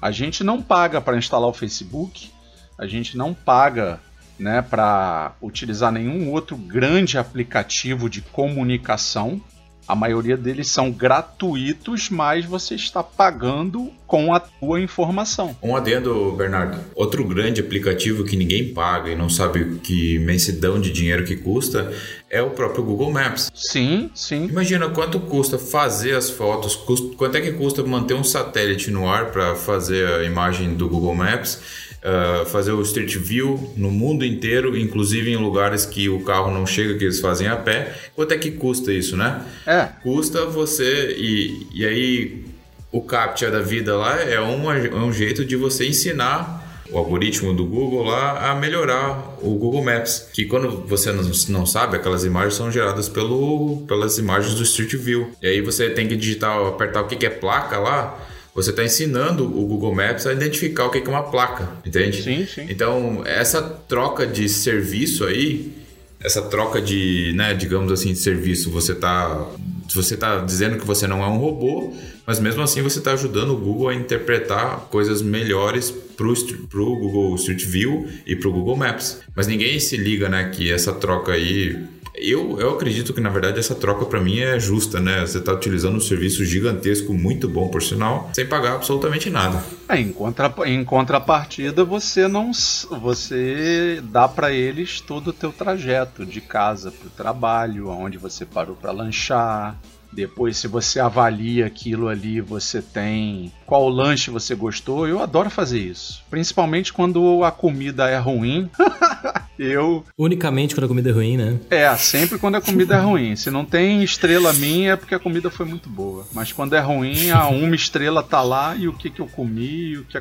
A gente não paga para instalar o Facebook, a gente não paga né, para utilizar nenhum outro grande aplicativo de comunicação. A maioria deles são gratuitos, mas você está pagando com a tua informação. Um adendo, Bernardo. Outro grande aplicativo que ninguém paga e não sabe que imensidão de dinheiro que custa é o próprio Google Maps. Sim, sim. Imagina quanto custa fazer as fotos, quanto é que custa manter um satélite no ar para fazer a imagem do Google Maps uh, fazer o Street View no mundo inteiro, inclusive em lugares que o carro não chega, que eles fazem a pé. Quanto é que custa isso, né? É. Custa você. E, e aí, o CAPTCHA da vida lá é, uma, é um jeito de você ensinar o algoritmo do Google lá a melhorar o Google Maps. Que quando você não, não sabe, aquelas imagens são geradas pelo, pelas imagens do Street View. E aí você tem que digitar, apertar o que, que é placa lá você está ensinando o Google Maps a identificar o que é uma placa, entende? Sim, sim. Então, essa troca de serviço aí, essa troca de, né, digamos assim, de serviço, você está você tá dizendo que você não é um robô, mas mesmo assim você está ajudando o Google a interpretar coisas melhores para o Google Street View e para o Google Maps. Mas ninguém se liga, né, que essa troca aí eu, eu acredito que, na verdade, essa troca para mim é justa, né? Você está utilizando um serviço gigantesco, muito bom, por sinal, sem pagar absolutamente nada. É, em, contra, em contrapartida, você não você dá para eles todo o teu trajeto de casa para o trabalho, aonde você parou para lanchar, depois, se você avalia aquilo ali, você tem qual lanche você gostou. Eu adoro fazer isso. Principalmente quando a comida é ruim. <laughs> eu. Unicamente quando a comida é ruim, né? É, sempre quando a comida é ruim. Se não tem estrela minha é porque a comida foi muito boa. Mas quando é ruim, a uma estrela tá lá e o que, que eu comi, o que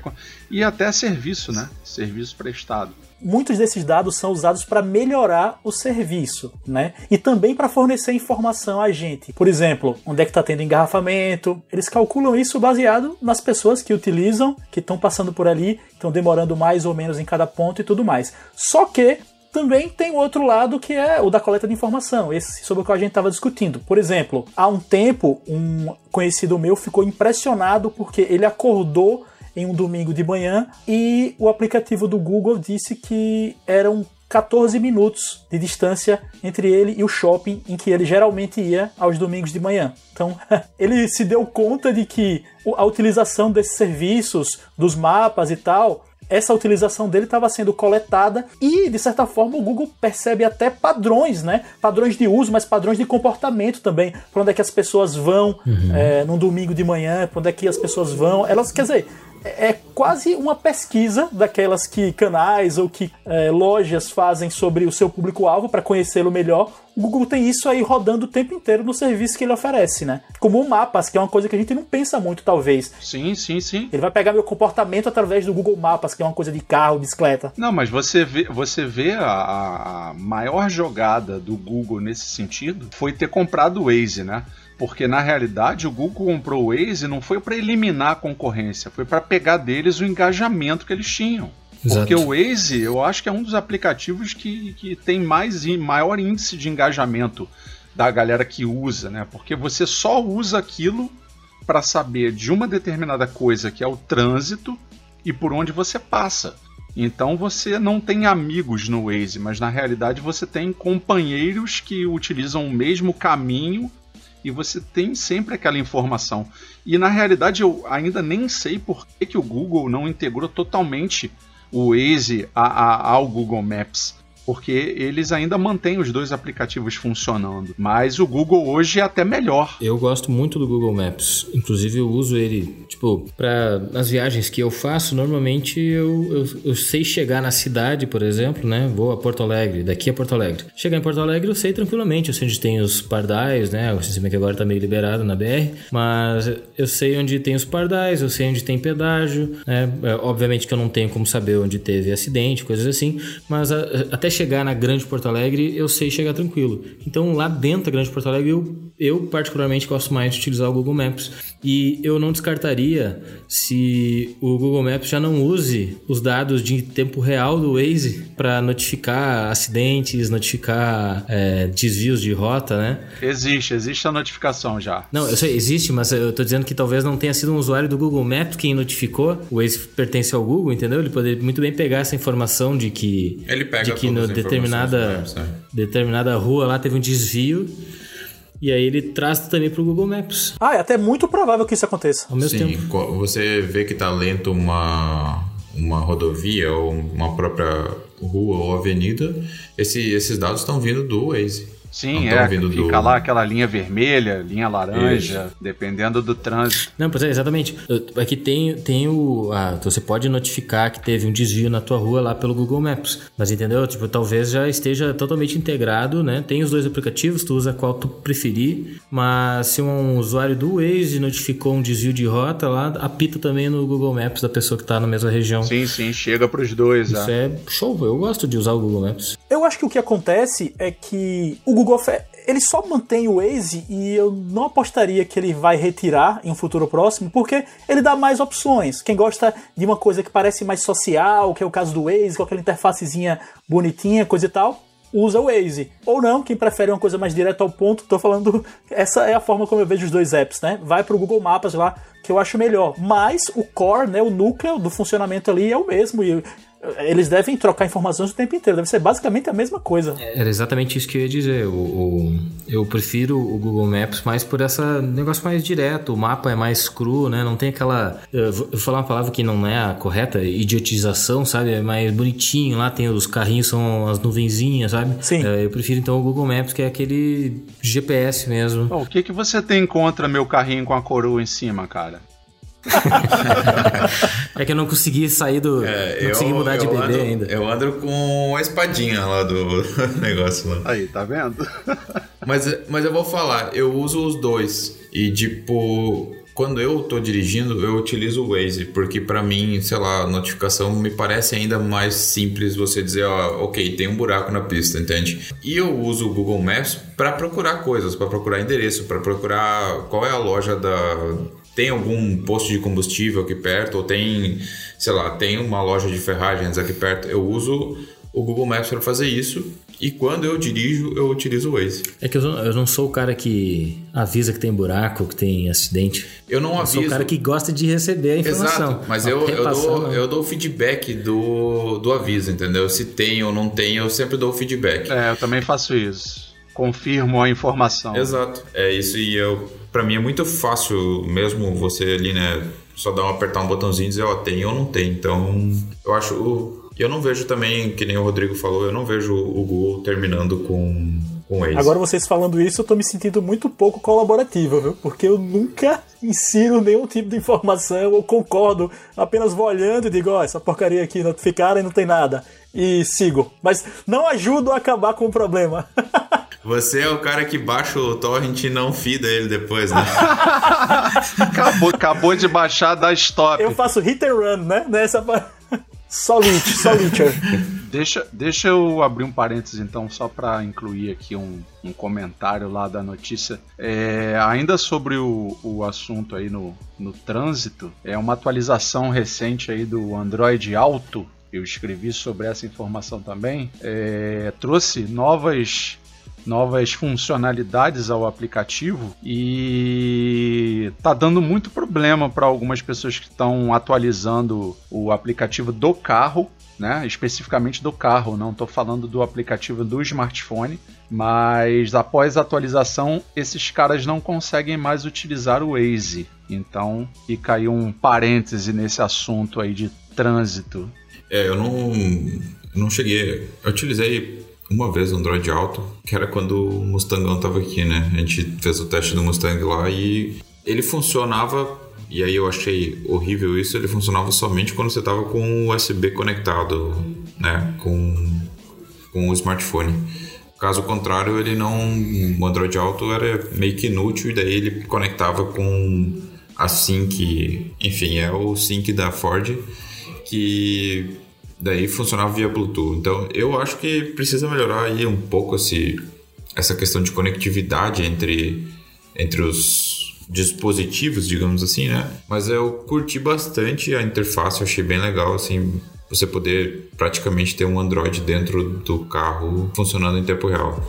E até serviço, né? Serviço prestado muitos desses dados são usados para melhorar o serviço, né? E também para fornecer informação a gente. Por exemplo, onde é que está tendo engarrafamento? Eles calculam isso baseado nas pessoas que utilizam, que estão passando por ali, estão demorando mais ou menos em cada ponto e tudo mais. Só que também tem outro lado que é o da coleta de informação, esse sobre o que a gente estava discutindo. Por exemplo, há um tempo, um conhecido meu ficou impressionado porque ele acordou em um domingo de manhã e o aplicativo do Google disse que eram 14 minutos de distância entre ele e o shopping em que ele geralmente ia aos domingos de manhã. Então, <laughs> ele se deu conta de que a utilização desses serviços, dos mapas e tal, essa utilização dele estava sendo coletada e, de certa forma, o Google percebe até padrões, né? Padrões de uso, mas padrões de comportamento também. Para onde é que as pessoas vão uhum. é, num domingo de manhã, para onde é que as pessoas vão. Elas, quer dizer, é quase uma pesquisa daquelas que canais ou que é, lojas fazem sobre o seu público-alvo para conhecê-lo melhor. O Google tem isso aí rodando o tempo inteiro no serviço que ele oferece, né? Como Mapas, que é uma coisa que a gente não pensa muito, talvez. Sim, sim, sim. Ele vai pegar meu comportamento através do Google Mapas, que é uma coisa de carro, bicicleta. Não, mas você vê, você vê a, a maior jogada do Google nesse sentido foi ter comprado o Waze, né? Porque na realidade o Google comprou o Waze não foi para eliminar a concorrência, foi para pegar deles o engajamento que eles tinham. Exato. Porque o Waze, eu acho que é um dos aplicativos que, que tem mais maior índice de engajamento da galera que usa, né? Porque você só usa aquilo para saber de uma determinada coisa que é o trânsito e por onde você passa. Então você não tem amigos no Waze, mas na realidade você tem companheiros que utilizam o mesmo caminho e você tem sempre aquela informação. E na realidade eu ainda nem sei por que, que o Google não integrou totalmente o Waze a, a, ao Google Maps. Porque eles ainda mantêm os dois aplicativos funcionando. Mas o Google hoje é até melhor. Eu gosto muito do Google Maps. Inclusive, eu uso ele, tipo, para as viagens que eu faço, normalmente eu, eu, eu, sei chegar na cidade, por exemplo, né? Vou a Porto Alegre, daqui a Porto Alegre. Chegar em Porto Alegre eu sei tranquilamente, eu sei onde tem os pardais, né? O sistema que agora tá meio liberado na BR, mas eu sei onde tem os pardais, eu sei onde tem pedágio, né? É, obviamente que eu não tenho como saber onde teve acidente, coisas assim, mas a, até chegar na Grande Porto Alegre eu sei chegar tranquilo. Então lá dentro da Grande Porto Alegre eu, eu particularmente gosto mais de utilizar o Google Maps e eu não descartaria se o Google Maps já não use os dados de tempo real do Waze para notificar acidentes, notificar é, desvios de rota, né? Existe, existe a notificação já. Não, eu sei, existe, mas eu tô dizendo que talvez não tenha sido um usuário do Google Maps quem notificou. O Waze pertence ao Google, entendeu? Ele poderia muito bem pegar essa informação de que ele pega de que no determinada Maps, né? determinada rua lá teve um desvio e aí ele traz também para o Google Maps. Ah, é até muito provável que isso aconteça. Ao mesmo Sim, tempo. você vê que está lento uma, uma rodovia ou uma própria rua ou avenida, esse, esses dados estão vindo do Waze. Sim, é. Fica do... lá aquela linha vermelha, linha laranja, Isso. dependendo do trânsito. Não, pois é, exatamente. Aqui tem, tem o. Ah, você pode notificar que teve um desvio na tua rua lá pelo Google Maps. Mas entendeu? Tipo, talvez já esteja totalmente integrado, né? Tem os dois aplicativos, tu usa qual tu preferir. Mas se um usuário do Waze notificou um desvio de rota lá, apita também no Google Maps da pessoa que está na mesma região. Sim, sim, chega para os dois. Isso é. é show, eu gosto de usar o Google Maps. Eu acho que o que acontece é que o Google ele só mantém o Waze e eu não apostaria que ele vai retirar em um futuro próximo, porque ele dá mais opções. Quem gosta de uma coisa que parece mais social, que é o caso do Waze, com aquela interfacezinha bonitinha, coisa e tal, usa o Waze. Ou não, quem prefere uma coisa mais direta ao ponto, tô falando, <laughs> essa é a forma como eu vejo os dois apps, né? Vai pro Google Maps lá, que eu acho melhor. Mas o core, né, o núcleo do funcionamento ali é o mesmo e eles devem trocar informações o tempo inteiro. Deve ser basicamente a mesma coisa. Era exatamente isso que eu ia dizer. O, o, eu prefiro o Google Maps mais por esse negócio mais direto. O mapa é mais cru, né? Não tem aquela. Eu vou falar uma palavra que não é a correta, idiotização, sabe? É mais bonitinho. Lá tem os carrinhos, são as nuvenzinhas, sabe? Sim. É, eu prefiro então o Google Maps, que é aquele GPS mesmo. Oh, o que, que você tem contra meu carrinho com a coroa em cima, cara? <laughs> é que eu não consegui sair do. É, não eu, consegui mudar de bebê ando, ainda. Eu ando com a espadinha lá do <laughs> negócio lá. Aí, tá vendo? mas, mas eu vou falar, eu uso os dois. E tipo, quando eu tô dirigindo, eu utilizo o Waze, porque para mim, sei lá, notificação me parece ainda mais simples você dizer, ó, ok, tem um buraco na pista, entende? E eu uso o Google Maps para procurar coisas, para procurar endereço, para procurar qual é a loja da tem algum posto de combustível aqui perto, ou tem, sei lá, tem uma loja de ferragens aqui perto, eu uso o Google Maps para fazer isso. E quando eu dirijo, eu utilizo o Waze. É que eu, eu não sou o cara que avisa que tem buraco, que tem acidente. Eu não eu aviso. sou o cara que gosta de receber a informação. Exato, mas eu, eu, dou, eu dou feedback do, do aviso, entendeu? Se tem ou não tem, eu sempre dou feedback. É, eu também faço isso. Confirmo a informação. Exato. É isso e eu para mim é muito fácil mesmo você ali, né, só dar um apertar um botãozinho e dizer, ó, oh, tem ou não tem. Então, eu acho eu não vejo também, que nem o Rodrigo falou, eu não vejo o Google terminando com. Agora vocês falando isso, eu tô me sentindo muito pouco colaborativo, viu? Porque eu nunca insiro nenhum tipo de informação, eu concordo, apenas vou olhando e digo, ó, oh, essa porcaria aqui notificaram e não tem nada. E sigo. Mas não ajudo a acabar com o problema. <laughs> Você é o cara que baixa o torrent e não fida ele depois, né? <laughs> acabou, acabou de baixar da stop. Eu faço hit and run, né? Nessa Solite, <laughs> Solite. deixa, deixa eu abrir um parênteses então, só para incluir aqui um, um comentário lá da notícia. É, ainda sobre o, o assunto aí no, no trânsito, é uma atualização recente aí do Android Auto. Eu escrevi sobre essa informação também. É, trouxe novas novas funcionalidades ao aplicativo e tá dando muito problema para algumas pessoas que estão atualizando o aplicativo do carro, né? Especificamente do carro, não estou falando do aplicativo do smartphone, mas após a atualização esses caras não conseguem mais utilizar o Waze. Então, fica aí um parêntese nesse assunto aí de trânsito. É, eu não não cheguei. Eu utilizei uma vez o Android Auto, que era quando o Mustangão tava aqui, né? A gente fez o teste do Mustang lá e ele funcionava. E aí eu achei horrível isso, ele funcionava somente quando você tava com o USB conectado, né? Com, com o smartphone. Caso contrário, ele não. O Android Auto era meio que inútil e daí ele conectava com a Sync. Enfim, é o Sync da Ford que daí funcionava via Bluetooth. Então eu acho que precisa melhorar aí um pouco esse, essa questão de conectividade entre, entre os dispositivos, digamos assim, né? Mas eu curti bastante a interface, achei bem legal, assim, você poder praticamente ter um Android dentro do carro funcionando em tempo real.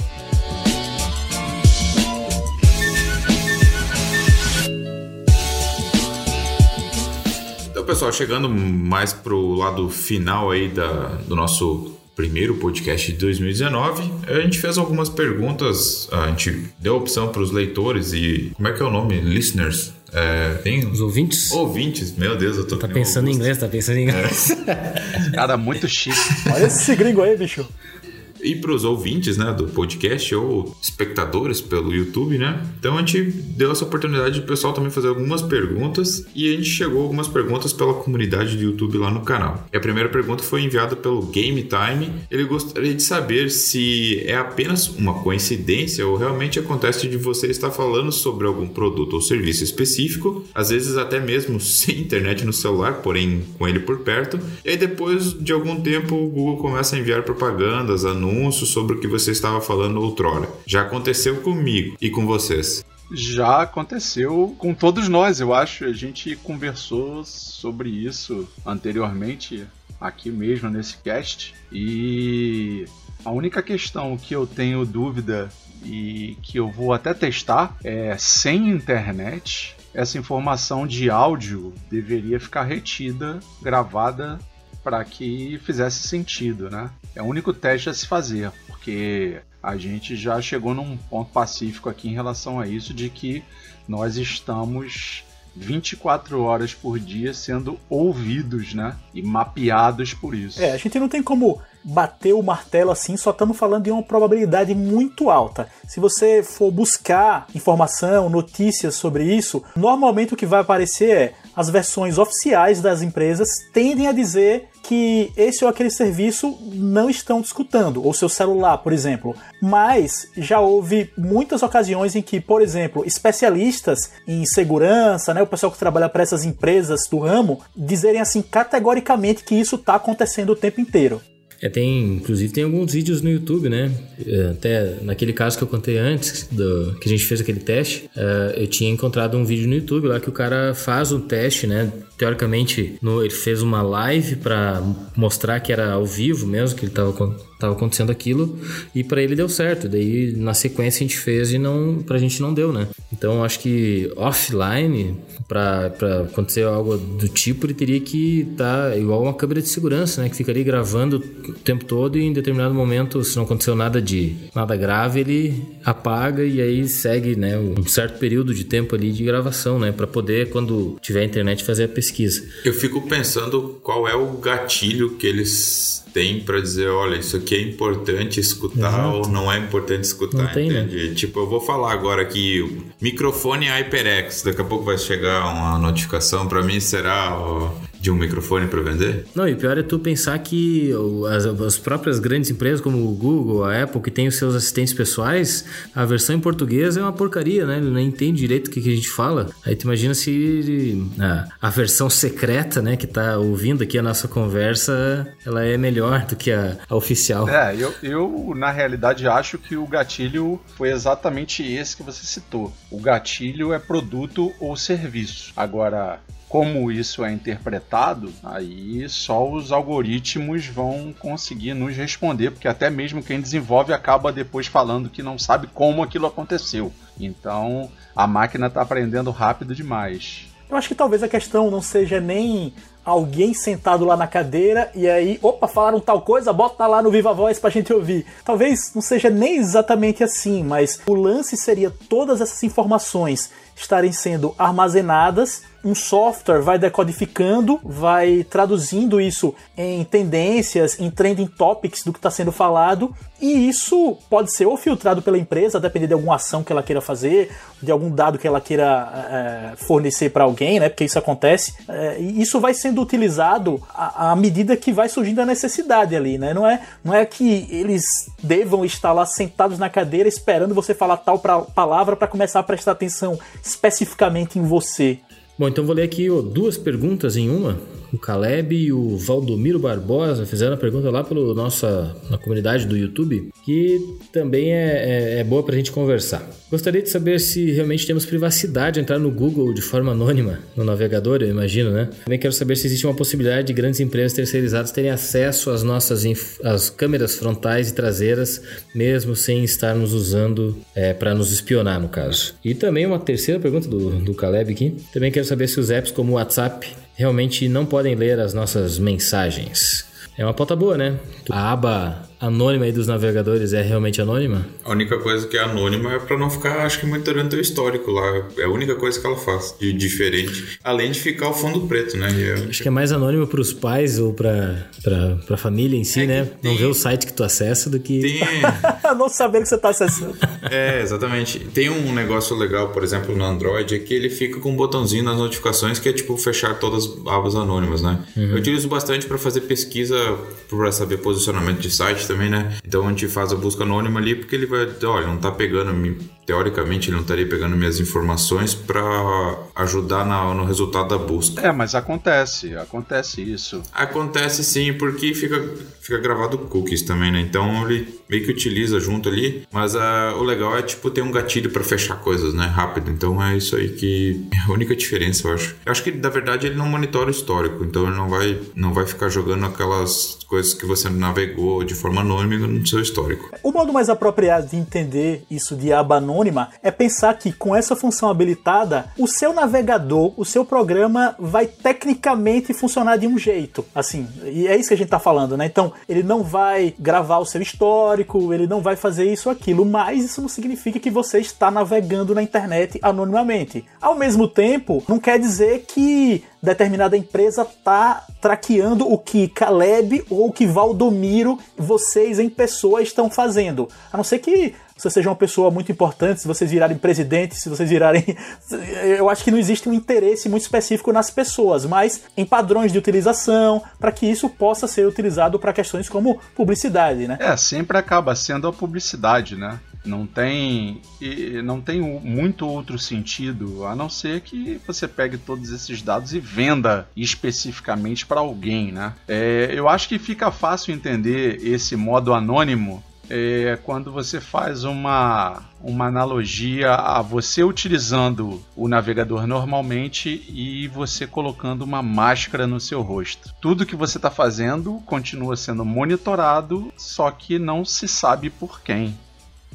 Pessoal, chegando mais pro lado final aí da, do nosso primeiro podcast de 2019, a gente fez algumas perguntas, a gente deu a opção para os leitores e como é que é o nome? Listeners. É, tem os ouvintes? Ouvintes, meu Deus, eu tô Tá pensando em inglês, tá pensando em inglês. É. <laughs> Cara, muito chique. Olha esse gringo aí, bicho e para os ouvintes né, do podcast ou espectadores pelo YouTube, né? Então a gente deu essa oportunidade de o pessoal também fazer algumas perguntas e a gente chegou a algumas perguntas pela comunidade do YouTube lá no canal. E a primeira pergunta foi enviada pelo Game Time. Ele gostaria de saber se é apenas uma coincidência ou realmente acontece de você estar falando sobre algum produto ou serviço específico, às vezes até mesmo <laughs> sem internet no celular, porém com ele por perto. E aí depois de algum tempo o Google começa a enviar propagandas, anúncios anúncio sobre o que você estava falando outrora. Já aconteceu comigo e com vocês? Já aconteceu com todos nós, eu acho. A gente conversou sobre isso anteriormente, aqui mesmo nesse cast. E a única questão que eu tenho dúvida e que eu vou até testar é sem internet. Essa informação de áudio deveria ficar retida, gravada para que fizesse sentido, né? É o único teste a se fazer, porque a gente já chegou num ponto pacífico aqui em relação a isso de que nós estamos 24 horas por dia sendo ouvidos, né? E mapeados por isso. É, a gente não tem como bater o martelo assim, só estamos falando de uma probabilidade muito alta. Se você for buscar informação, notícias sobre isso, normalmente o que vai aparecer é as versões oficiais das empresas tendem a dizer que esse ou aquele serviço não estão discutando, ou seu celular, por exemplo. Mas já houve muitas ocasiões em que, por exemplo, especialistas em segurança, né, o pessoal que trabalha para essas empresas do ramo, dizerem assim categoricamente que isso está acontecendo o tempo inteiro. É, tem, inclusive tem alguns vídeos no YouTube, né? É, até naquele caso que eu contei antes, do, que a gente fez aquele teste, uh, eu tinha encontrado um vídeo no YouTube lá que o cara faz um teste, né? Teoricamente, no, ele fez uma live para mostrar que era ao vivo mesmo, que ele estava tava acontecendo aquilo e para ele deu certo. Daí na sequência a gente fez e não pra gente não deu, né? Então acho que offline para acontecer algo do tipo ele teria que estar tá igual uma câmera de segurança, né? Que fica ali gravando o tempo todo e em determinado momento, se não aconteceu nada de nada grave, ele apaga e aí segue, né? Um certo período de tempo ali de gravação, né? Para poder quando tiver internet fazer a pesquisa. Eu fico pensando qual é o gatilho que eles tem para dizer, olha, isso aqui é importante escutar Exato. ou não é importante escutar, tem, né? entende? Né? Tipo, eu vou falar agora aqui, microfone HyperX, daqui a pouco vai chegar uma notificação para mim, será de um microfone para vender? Não, e o pior é tu pensar que as, as, próprias grandes empresas como o Google, a Apple, que tem os seus assistentes pessoais, a versão em português é uma porcaria, né? Ele nem entende direito o que, que a gente fala. Aí tu imagina se a, a versão secreta, né, que tá ouvindo aqui a nossa conversa, ela é melhor do que a, a oficial. É, eu, eu na realidade acho que o gatilho foi exatamente esse que você citou. O gatilho é produto ou serviço. Agora, como isso é interpretado, aí só os algoritmos vão conseguir nos responder, porque até mesmo quem desenvolve acaba depois falando que não sabe como aquilo aconteceu. Então a máquina está aprendendo rápido demais. Eu acho que talvez a questão não seja nem alguém sentado lá na cadeira e aí, opa, falaram tal coisa, bota lá no Viva Voz pra gente ouvir. Talvez não seja nem exatamente assim, mas o lance seria todas essas informações estarem sendo armazenadas um software vai decodificando, vai traduzindo isso em tendências, em trending topics do que está sendo falado, e isso pode ser ou filtrado pela empresa, depender de alguma ação que ela queira fazer, de algum dado que ela queira é, fornecer para alguém, né? Porque isso acontece. É, e isso vai sendo utilizado à, à, medida que vai surgindo a necessidade ali, né? Não é, não é que eles devam estar lá sentados na cadeira esperando você falar tal pra, palavra para começar a prestar atenção especificamente em você. Bom, então vou ler aqui duas perguntas em uma. O Caleb e o Valdomiro Barbosa fizeram a pergunta lá pela nossa na comunidade do YouTube, que também é, é, é boa para a gente conversar. Gostaria de saber se realmente temos privacidade de entrar no Google de forma anônima no navegador, eu imagino, né? Também quero saber se existe uma possibilidade de grandes empresas terceirizadas terem acesso às nossas às câmeras frontais e traseiras, mesmo sem estarmos usando é, para nos espionar, no caso. E também uma terceira pergunta do, do Caleb aqui. Também quero saber se os apps como o WhatsApp realmente não podem ler as nossas mensagens. É uma pauta boa, né? A aba anônima aí dos navegadores é realmente anônima? A única coisa que é anônima é para não ficar, acho que, muito durante o histórico lá. É a única coisa que ela faz de diferente. Além de ficar o fundo preto, né? É acho que é mais anônimo para os pais ou para a família em si, é né? Tem... Não ver o site que tu acessa do que. Tem... <laughs> <laughs> não saber que você está acessando. É, exatamente. Tem um negócio legal, por exemplo, no Android, é que ele fica com um botãozinho nas notificações que é tipo fechar todas as abas anônimas, né? Uhum. Eu utilizo bastante para fazer pesquisa, para saber posicionamento de site também, né? Então a gente faz a busca anônima ali porque ele vai, olha, não tá pegando, teoricamente ele não estaria pegando minhas informações para ajudar na, no resultado da busca. É, mas acontece, acontece isso. Acontece sim, porque fica, fica gravado cookies também, né? Então ele meio que utiliza junto ali, mas uh, o legal é tipo ter um gatilho para fechar coisas, né? Rápido. Então é isso aí que é a única diferença, eu acho. Eu acho que na verdade ele não monitora o histórico, então ele não vai, não vai ficar jogando aquelas coisas que você navegou de forma anônima no seu histórico. O modo mais apropriado de entender isso de aba anônima é pensar que com essa função habilitada, o seu navegador, o seu programa vai tecnicamente funcionar de um jeito, assim, e é isso que a gente tá falando, né? Então, ele não vai gravar o seu histórico, ele não vai fazer isso aquilo, mas isso não significa que você está navegando na internet anonimamente. Ao mesmo tempo, não quer dizer que determinada empresa tá traqueando o que Caleb ou o que Valdomiro, vocês em pessoa estão fazendo. A não ser que você seja uma pessoa muito importante, se vocês virarem presidente, se vocês virarem. <laughs> Eu acho que não existe um interesse muito específico nas pessoas, mas em padrões de utilização, para que isso possa ser utilizado para questões como publicidade, né? É, sempre acaba sendo a publicidade, né? Não tem, não tem muito outro sentido a não ser que você pegue todos esses dados e venda especificamente para alguém, né? É, eu acho que fica fácil entender esse modo anônimo é quando você faz uma, uma analogia a você utilizando o navegador normalmente e você colocando uma máscara no seu rosto. Tudo que você está fazendo continua sendo monitorado, só que não se sabe por quem.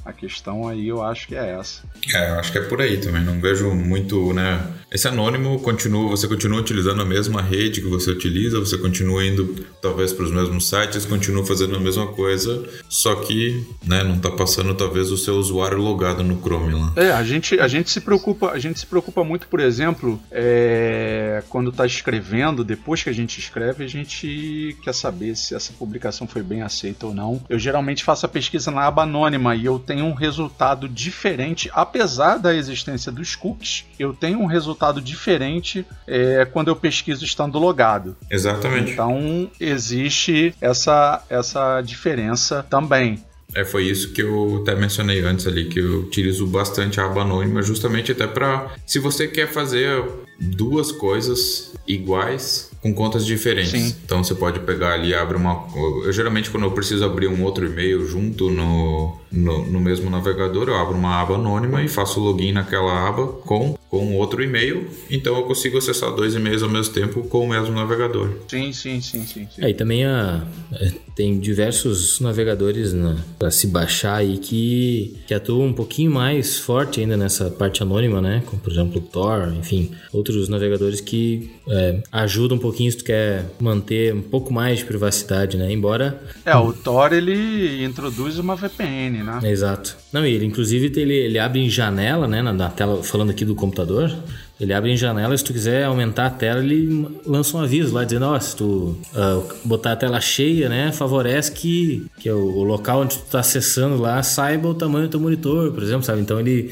A questão aí eu acho que é essa. É, eu acho que é por aí também. Não vejo muito, né? Esse anônimo continua, você continua utilizando a mesma rede que você utiliza, você continua indo talvez para os mesmos sites, continua fazendo a mesma coisa, só que, né, não está passando talvez o seu usuário logado no Chrome lá. É, a gente, a gente se preocupa, a gente se preocupa muito, por exemplo, é, quando está escrevendo, depois que a gente escreve, a gente quer saber se essa publicação foi bem aceita ou não. Eu geralmente faço a pesquisa na aba anônima e eu tenho um resultado diferente, apesar da existência dos cookies, eu tenho um resultado diferente é, quando eu pesquiso estando logado. Exatamente. Então existe essa, essa diferença também. É, foi isso que eu até mencionei antes ali, que eu utilizo bastante a aba anônima, justamente até para se você quer fazer duas coisas iguais, com contas diferentes. Sim. Então você pode pegar ali, abre uma. Eu geralmente quando eu preciso abrir um outro e-mail junto no, no, no, mesmo navegador, eu abro uma aba anônima e faço login naquela aba com com outro e-mail, então eu consigo acessar dois e-mails ao mesmo tempo com o mesmo navegador. Sim, sim, sim, sim. sim. É, também a, é, tem diversos navegadores né, para se baixar aí que, que atuam um pouquinho mais forte ainda nessa parte anônima, né? Como por exemplo o Tor, enfim, outros navegadores que é, ajudam um pouquinho se tu quer manter um pouco mais de privacidade, né? Embora. É, o Tor ele introduz uma VPN, né? Exato. Não, ele inclusive ele, ele abre em janela, né? Na, na tela, falando aqui do computador, ele abre em janela, se tu quiser aumentar a tela, ele lança um aviso lá dizendo, ó, se tu uh, botar a tela cheia, né, favorece que, que o, o local onde tu tá acessando lá saiba o tamanho do teu monitor, por exemplo, sabe? Então ele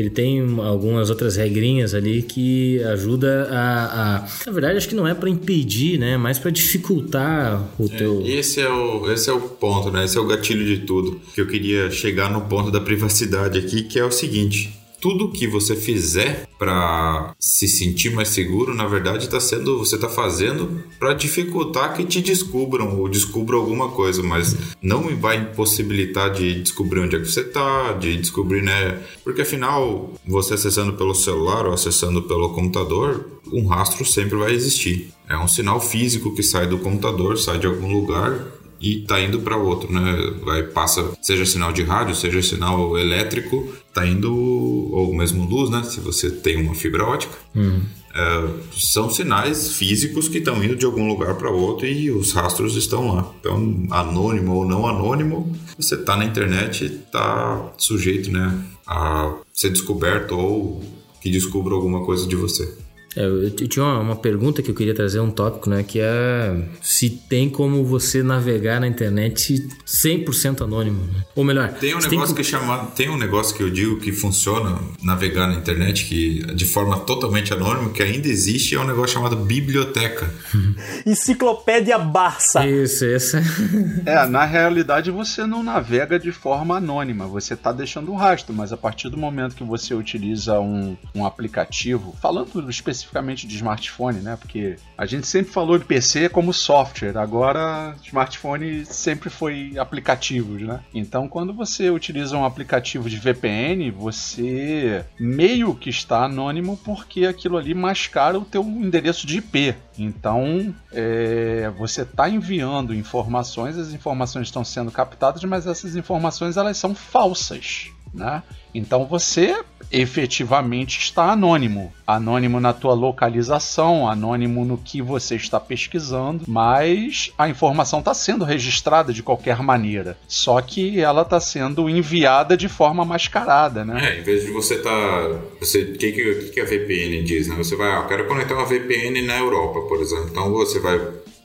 ele tem algumas outras regrinhas ali que ajuda a, a... na verdade acho que não é para impedir né mas para dificultar o é, teu esse é o esse é o ponto né esse é o gatilho de tudo. Que eu queria chegar no ponto da privacidade aqui que é o seguinte tudo que você fizer para se sentir mais seguro, na verdade, está sendo você está fazendo para dificultar que te descubram ou descubram alguma coisa, mas não vai impossibilitar de descobrir onde é que você está, de descobrir, né? Porque afinal, você acessando pelo celular ou acessando pelo computador, um rastro sempre vai existir. É um sinal físico que sai do computador, sai de algum lugar e tá indo para outro, né? Vai passa, seja sinal de rádio, seja sinal elétrico, tá indo ou mesmo luz, né? Se você tem uma fibra ótica. Uhum. É, são sinais físicos que estão indo de algum lugar para outro e os rastros estão lá. Então, anônimo ou não anônimo, você tá na internet, tá sujeito, né, a ser descoberto ou que descubra alguma coisa de você. É, eu tinha uma, uma, pergunta que eu queria trazer, um tópico, né? Que é se tem como você navegar na internet 100% anônimo. Né? Ou melhor... Tem um negócio tem... que chama... Tem um negócio que eu digo que funciona navegar na internet que de forma totalmente anônima, que ainda existe, é um negócio chamado biblioteca. <laughs> Enciclopédia Barça. Isso, isso. <laughs> é, na realidade você não navega de forma anônima, você está deixando um rastro, mas a partir do momento que você utiliza um, um aplicativo, falando especificamente especificamente de smartphone, né? Porque a gente sempre falou de PC como software, agora smartphone sempre foi aplicativos, né? Então, quando você utiliza um aplicativo de VPN, você meio que está anônimo porque aquilo ali mascara o teu endereço de IP. Então, é, você está enviando informações, as informações estão sendo captadas, mas essas informações elas são falsas. Né? Então você efetivamente está anônimo. Anônimo na tua localização, anônimo no que você está pesquisando, mas a informação está sendo registrada de qualquer maneira. Só que ela está sendo enviada de forma mascarada, né? É, em vez de você estar. Tá, você, o que, que, que a VPN diz? Né? Você vai, ah, eu quero conectar uma VPN na Europa, por exemplo. Então você vai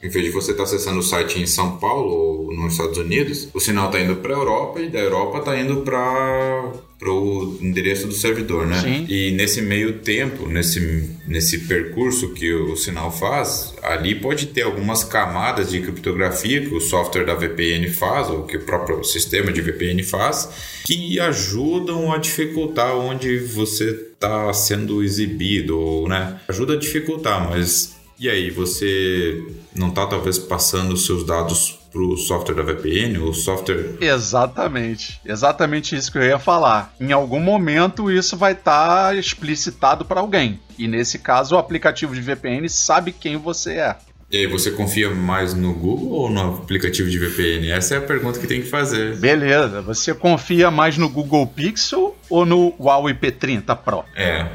em vez de você estar tá acessando o site em São Paulo ou nos Estados Unidos, o sinal está indo para a Europa e da Europa está indo para o endereço do servidor, né? Sim. E nesse meio tempo, nesse, nesse percurso que o sinal faz, ali pode ter algumas camadas de criptografia que o software da VPN faz, ou que o próprio sistema de VPN faz, que ajudam a dificultar onde você está sendo exibido, né? Ajuda a dificultar, mas e aí, você não está talvez passando os seus dados para o software da VPN, o software. Exatamente, exatamente isso que eu ia falar. Em algum momento isso vai estar tá explicitado para alguém. E nesse caso, o aplicativo de VPN sabe quem você é. E aí, você confia mais no Google ou no aplicativo de VPN? Essa é a pergunta que tem que fazer. Beleza, você confia mais no Google Pixel ou no Huawei P30 Pro? É,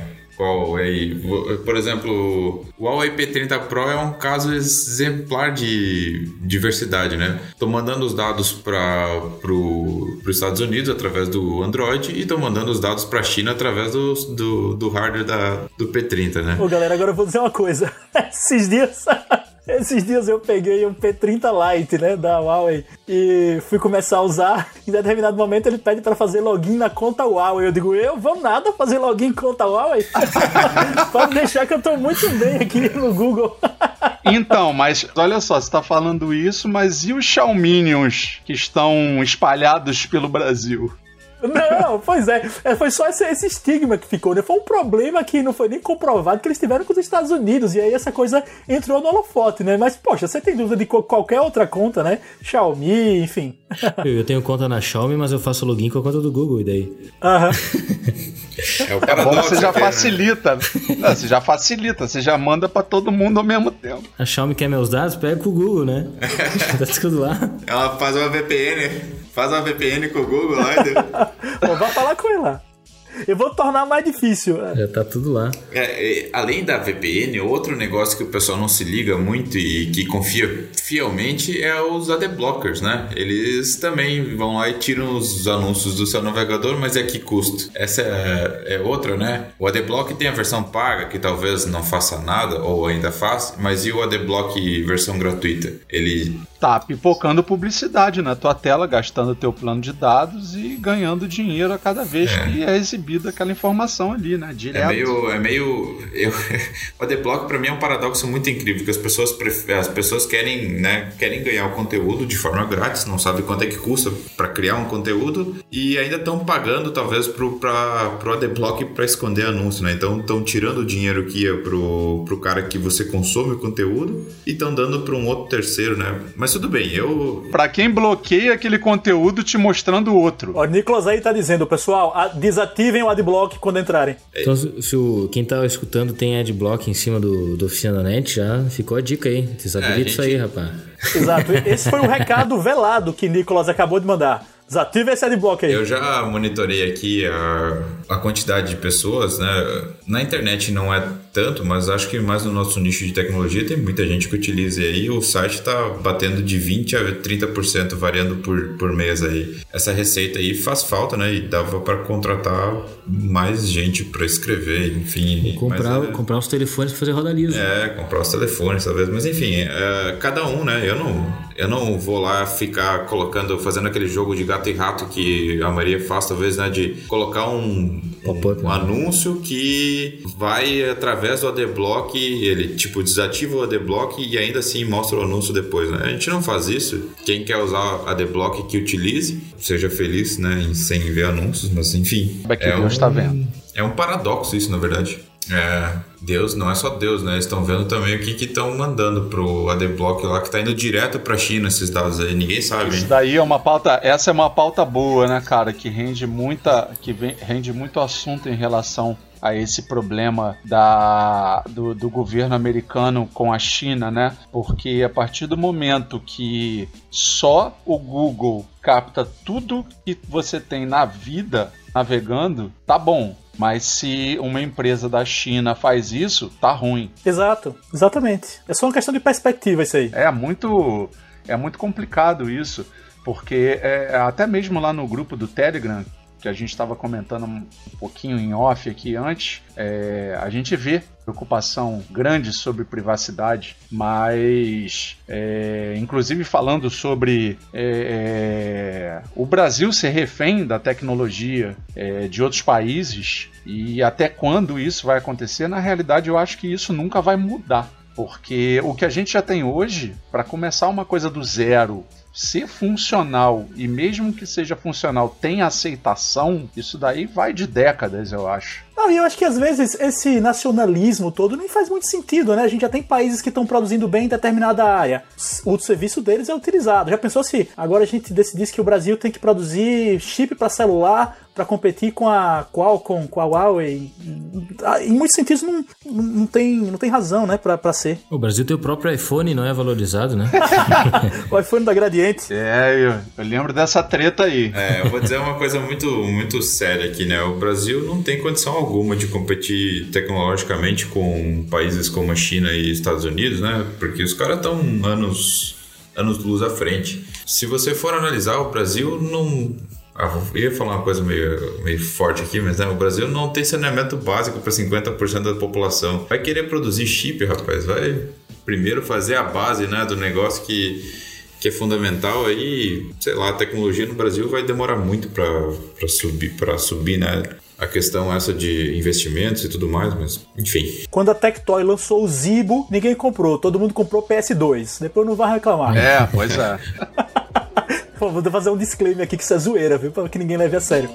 qual aí? Por exemplo, o Huawei P30 Pro é um caso exemplar de diversidade, né? Estou mandando os dados para os Estados Unidos através do Android e estou mandando os dados para a China através do, do, do hardware da, do P30, né? Ô galera, agora eu vou dizer uma coisa. <laughs> Esses dias esses dias eu peguei um P30 Lite, né, da Huawei, e fui começar a usar. <laughs> Em determinado momento ele pede para fazer login na conta Huawei. Eu digo, eu vou nada fazer login conta Huawei? <laughs> Pode deixar que eu tô muito bem aqui no Google. <laughs> então, mas olha só, você tá falando isso, mas e os Xiaominions que estão espalhados pelo Brasil? Não, pois é. é foi só esse, esse, estigma que ficou, né? Foi um problema que não foi nem comprovado que eles tiveram com os Estados Unidos. E aí essa coisa entrou no holofote, né? Mas, poxa, você tem dúvida de qualquer outra conta, né? Xiaomi, enfim. <laughs> Eu tenho conta na Xiaomi, mas eu faço login com a conta do Google, e daí? Aham. <laughs> É o paradoxo. É bom, você já facilita. Não, você já facilita, você já manda para todo mundo ao mesmo tempo. A Xiaomi quer meus dados? Pega com o Google, né? <laughs> tá tudo lá. Ela faz uma VPN, faz uma VPN com o Google lá. <laughs> Pô, vai falar com ele lá. Eu vou tornar mais difícil. Já tá tudo lá. É, além da VPN, outro negócio que o pessoal não se liga muito e que confia fielmente é os adblockers, né? Eles também vão lá e tiram os anúncios do seu navegador, mas é que custo? Essa é, é outra, né? O adblock tem a versão paga, que talvez não faça nada, ou ainda faz, mas e o adblock versão gratuita? Ele tá pipocando publicidade na tua tela, gastando teu plano de dados e ganhando dinheiro a cada vez é. que é exibida aquela informação ali, né? Direto. É meio. É meio eu, <laughs> o Adblock para mim é um paradoxo muito incrível, que as pessoas, as pessoas querem, né, querem ganhar o conteúdo de forma grátis, não sabem quanto é que custa para criar um conteúdo e ainda estão pagando talvez pro, pra, pro Adblock para esconder anúncio, né? Então estão tirando o dinheiro que ia pro, pro cara que você consome o conteúdo e estão dando para um outro terceiro, né? Mas mas tudo bem, eu. Pra quem bloqueia aquele conteúdo te mostrando outro. O Nicolas aí tá dizendo, pessoal, desativem o adblock quando entrarem. Então, se o, quem tá escutando tem adblock em cima do, do Oficina da Net, já ficou a dica aí. Desabilita é, gente... isso aí, rapaz. Exato. Esse foi o <laughs> recado velado que Nicolas acabou de mandar. Desativa esse adblock aí. Eu já monitorei aqui a, a quantidade de pessoas, né? Na internet não é tanto, mas acho que mais no nosso nicho de tecnologia tem muita gente que utiliza aí. O site está batendo de 20% a 30% variando por, por mês aí. Essa receita aí faz falta, né? E dava para contratar mais gente para escrever, enfim. comprar, mas, é, comprar os telefones para fazer rodaliza. É, comprar os telefones talvez. Mas enfim, é, cada um, né? Eu não, eu não vou lá ficar colocando, fazendo aquele jogo de gato gato e rato que a Maria faz, talvez, né? De colocar um, um, um anúncio que vai através do adblock, ele tipo desativa o adblock e ainda assim mostra o anúncio depois, né? A gente não faz isso. Quem quer usar adblock que utilize, seja feliz, né? Sem ver anúncios, mas enfim. É, é Deus um, vendo. É um paradoxo isso, na verdade. É, Deus não é só Deus, né? Eles estão vendo também o que estão mandando pro ADBlock lá, que está indo direto para a China esses dados aí, ninguém sabe. Isso daí é uma pauta, essa é uma pauta boa, né, cara, que rende muita, que vem, rende muito assunto em relação a esse problema da, do, do, governo americano com a China, né? Porque a partir do momento que só o Google capta tudo que você tem na vida navegando, tá bom. Mas se uma empresa da China faz isso, tá ruim. Exato, exatamente. É só uma questão de perspectiva isso aí. É muito, é muito complicado isso, porque é, até mesmo lá no grupo do Telegram, que a gente estava comentando um pouquinho em off aqui antes, é, a gente vê preocupação grande sobre privacidade, mas é, inclusive falando sobre é, é o Brasil ser refém da tecnologia é, de outros países e até quando isso vai acontecer, na realidade eu acho que isso nunca vai mudar. Porque o que a gente já tem hoje, para começar uma coisa do zero ser funcional e mesmo que seja funcional tem aceitação, isso daí vai de décadas, eu acho. Não, e eu acho que às vezes esse nacionalismo todo nem faz muito sentido, né? A gente já tem países que estão produzindo bem em determinada área. O serviço deles é utilizado. Já pensou se agora a gente decidisse que o Brasil tem que produzir chip para celular para competir com a Qualcomm, com a Huawei. Em muitos sentidos não, não, tem, não tem razão, né, para ser. O Brasil tem o próprio iPhone não é valorizado, né? <laughs> o iPhone da Gradiente. É, eu, eu, lembro dessa treta aí. É, eu vou dizer uma coisa muito, muito séria aqui, né? O Brasil não tem condição alguma de competir tecnologicamente com países como a China e Estados Unidos, né? Porque os caras estão anos anos luz à frente. Se você for analisar, o Brasil não ah, eu ia falar uma coisa meio, meio forte aqui, mas né, o Brasil não tem saneamento básico para 50% da população. Vai querer produzir chip, rapaz. Vai primeiro fazer a base né, do negócio que, que é fundamental. Aí, sei lá, a tecnologia no Brasil vai demorar muito para subir, subir, né? A questão essa de investimentos e tudo mais, mas enfim. Quando a Tectoy lançou o Zibo, ninguém comprou, todo mundo comprou PS2. Depois não vai reclamar. É, pois é. <laughs> Pô, vou fazer um disclaimer aqui que isso é zoeira, viu? Pra que ninguém leve a sério.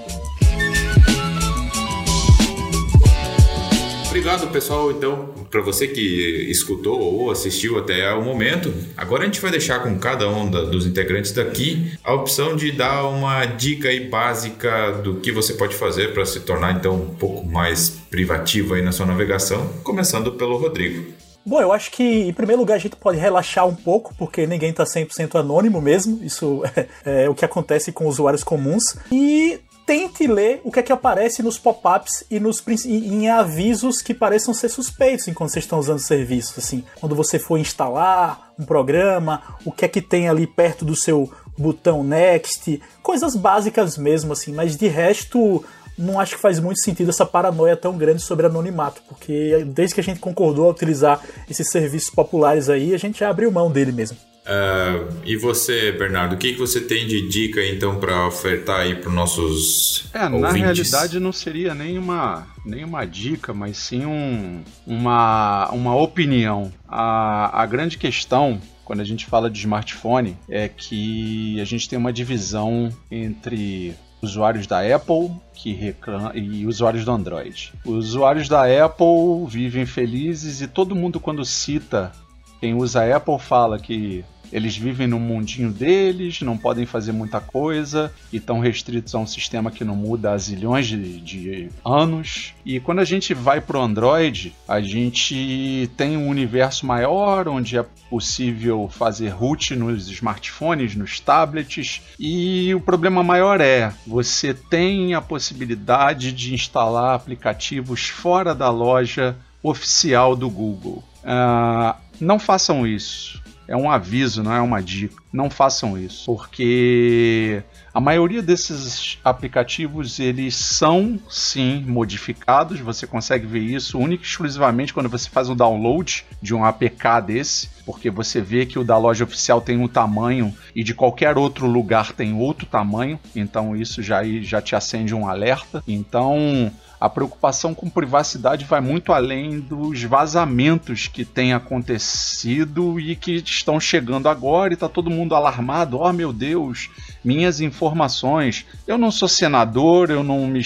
Obrigado, pessoal. Então, para você que escutou ou assistiu até o momento, agora a gente vai deixar com cada um dos integrantes daqui a opção de dar uma dica aí básica do que você pode fazer para se tornar então um pouco mais privativo aí na sua navegação, começando pelo Rodrigo. Bom, eu acho que em primeiro lugar a gente pode relaxar um pouco, porque ninguém está 100% anônimo mesmo, isso <laughs> é, é, o que acontece com usuários comuns. E tente ler o que é que aparece nos pop-ups e nos em avisos que pareçam ser suspeitos enquanto vocês estão usando o serviço, assim, quando você for instalar um programa, o que é que tem ali perto do seu botão next, coisas básicas mesmo assim, mas de resto não acho que faz muito sentido essa paranoia tão grande sobre anonimato, porque desde que a gente concordou a utilizar esses serviços populares aí, a gente já abriu mão dele mesmo. Uh, e você, Bernardo, o que, que você tem de dica então para ofertar aí para nossos é, ouvintes? Na realidade não seria nem uma, nem uma dica, mas sim um, uma, uma opinião. A, a grande questão quando a gente fala de smartphone é que a gente tem uma divisão entre usuários da Apple que reclam... e usuários do Android. Os usuários da Apple vivem felizes e todo mundo quando cita quem usa a Apple fala que eles vivem no mundinho deles, não podem fazer muita coisa e estão restritos a um sistema que não muda há zilhões de, de anos. E quando a gente vai para o Android, a gente tem um universo maior onde é possível fazer root nos smartphones, nos tablets. E o problema maior é você tem a possibilidade de instalar aplicativos fora da loja oficial do Google. Uh, não façam isso é um aviso, não é uma dica. Não façam isso, porque a maioria desses aplicativos eles são sim modificados. Você consegue ver isso única e exclusivamente quando você faz o download de um APK desse, porque você vê que o da loja oficial tem um tamanho e de qualquer outro lugar tem outro tamanho. Então isso já já te acende um alerta. Então a preocupação com privacidade vai muito além dos vazamentos que têm acontecido e que estão chegando agora e está todo mundo alarmado. Oh meu Deus, minhas informações. Eu não sou senador, eu não me,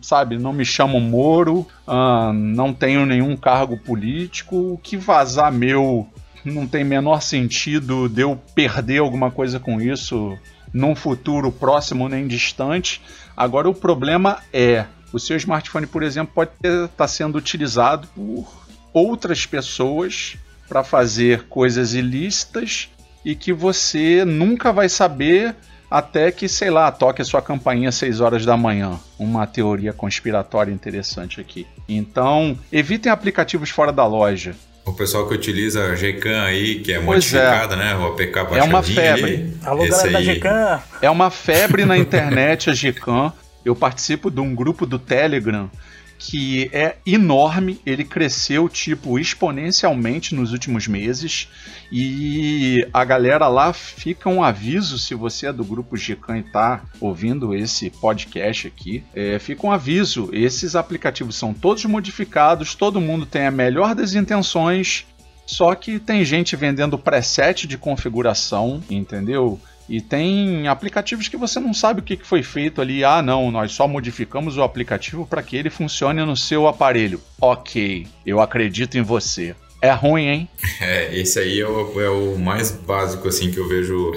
sabe, não me chamo Moro, uh, não tenho nenhum cargo político. O que vazar meu não tem menor sentido de eu perder alguma coisa com isso num futuro próximo nem distante. Agora o problema é o seu smartphone, por exemplo, pode estar tá sendo utilizado por outras pessoas para fazer coisas ilícitas e que você nunca vai saber até que, sei lá, toque a sua campainha às 6 horas da manhã. Uma teoria conspiratória interessante aqui. Então, evitem aplicativos fora da loja. O pessoal que utiliza a Gcam aí, que é é. modificada, é. né? O APK É uma febre. Alô, galera da Gcam. É uma febre na internet a Gcam eu participo de um grupo do Telegram que é enorme, ele cresceu tipo exponencialmente nos últimos meses e a galera lá fica um aviso se você é do grupo Gican e tá ouvindo esse podcast aqui, é, fica um aviso, esses aplicativos são todos modificados, todo mundo tem a melhor das intenções, só que tem gente vendendo preset de configuração, entendeu? E tem aplicativos que você não sabe o que foi feito ali. Ah, não, nós só modificamos o aplicativo para que ele funcione no seu aparelho. Ok, eu acredito em você. É ruim, hein? <laughs> É, esse aí é o, é o mais básico assim que eu vejo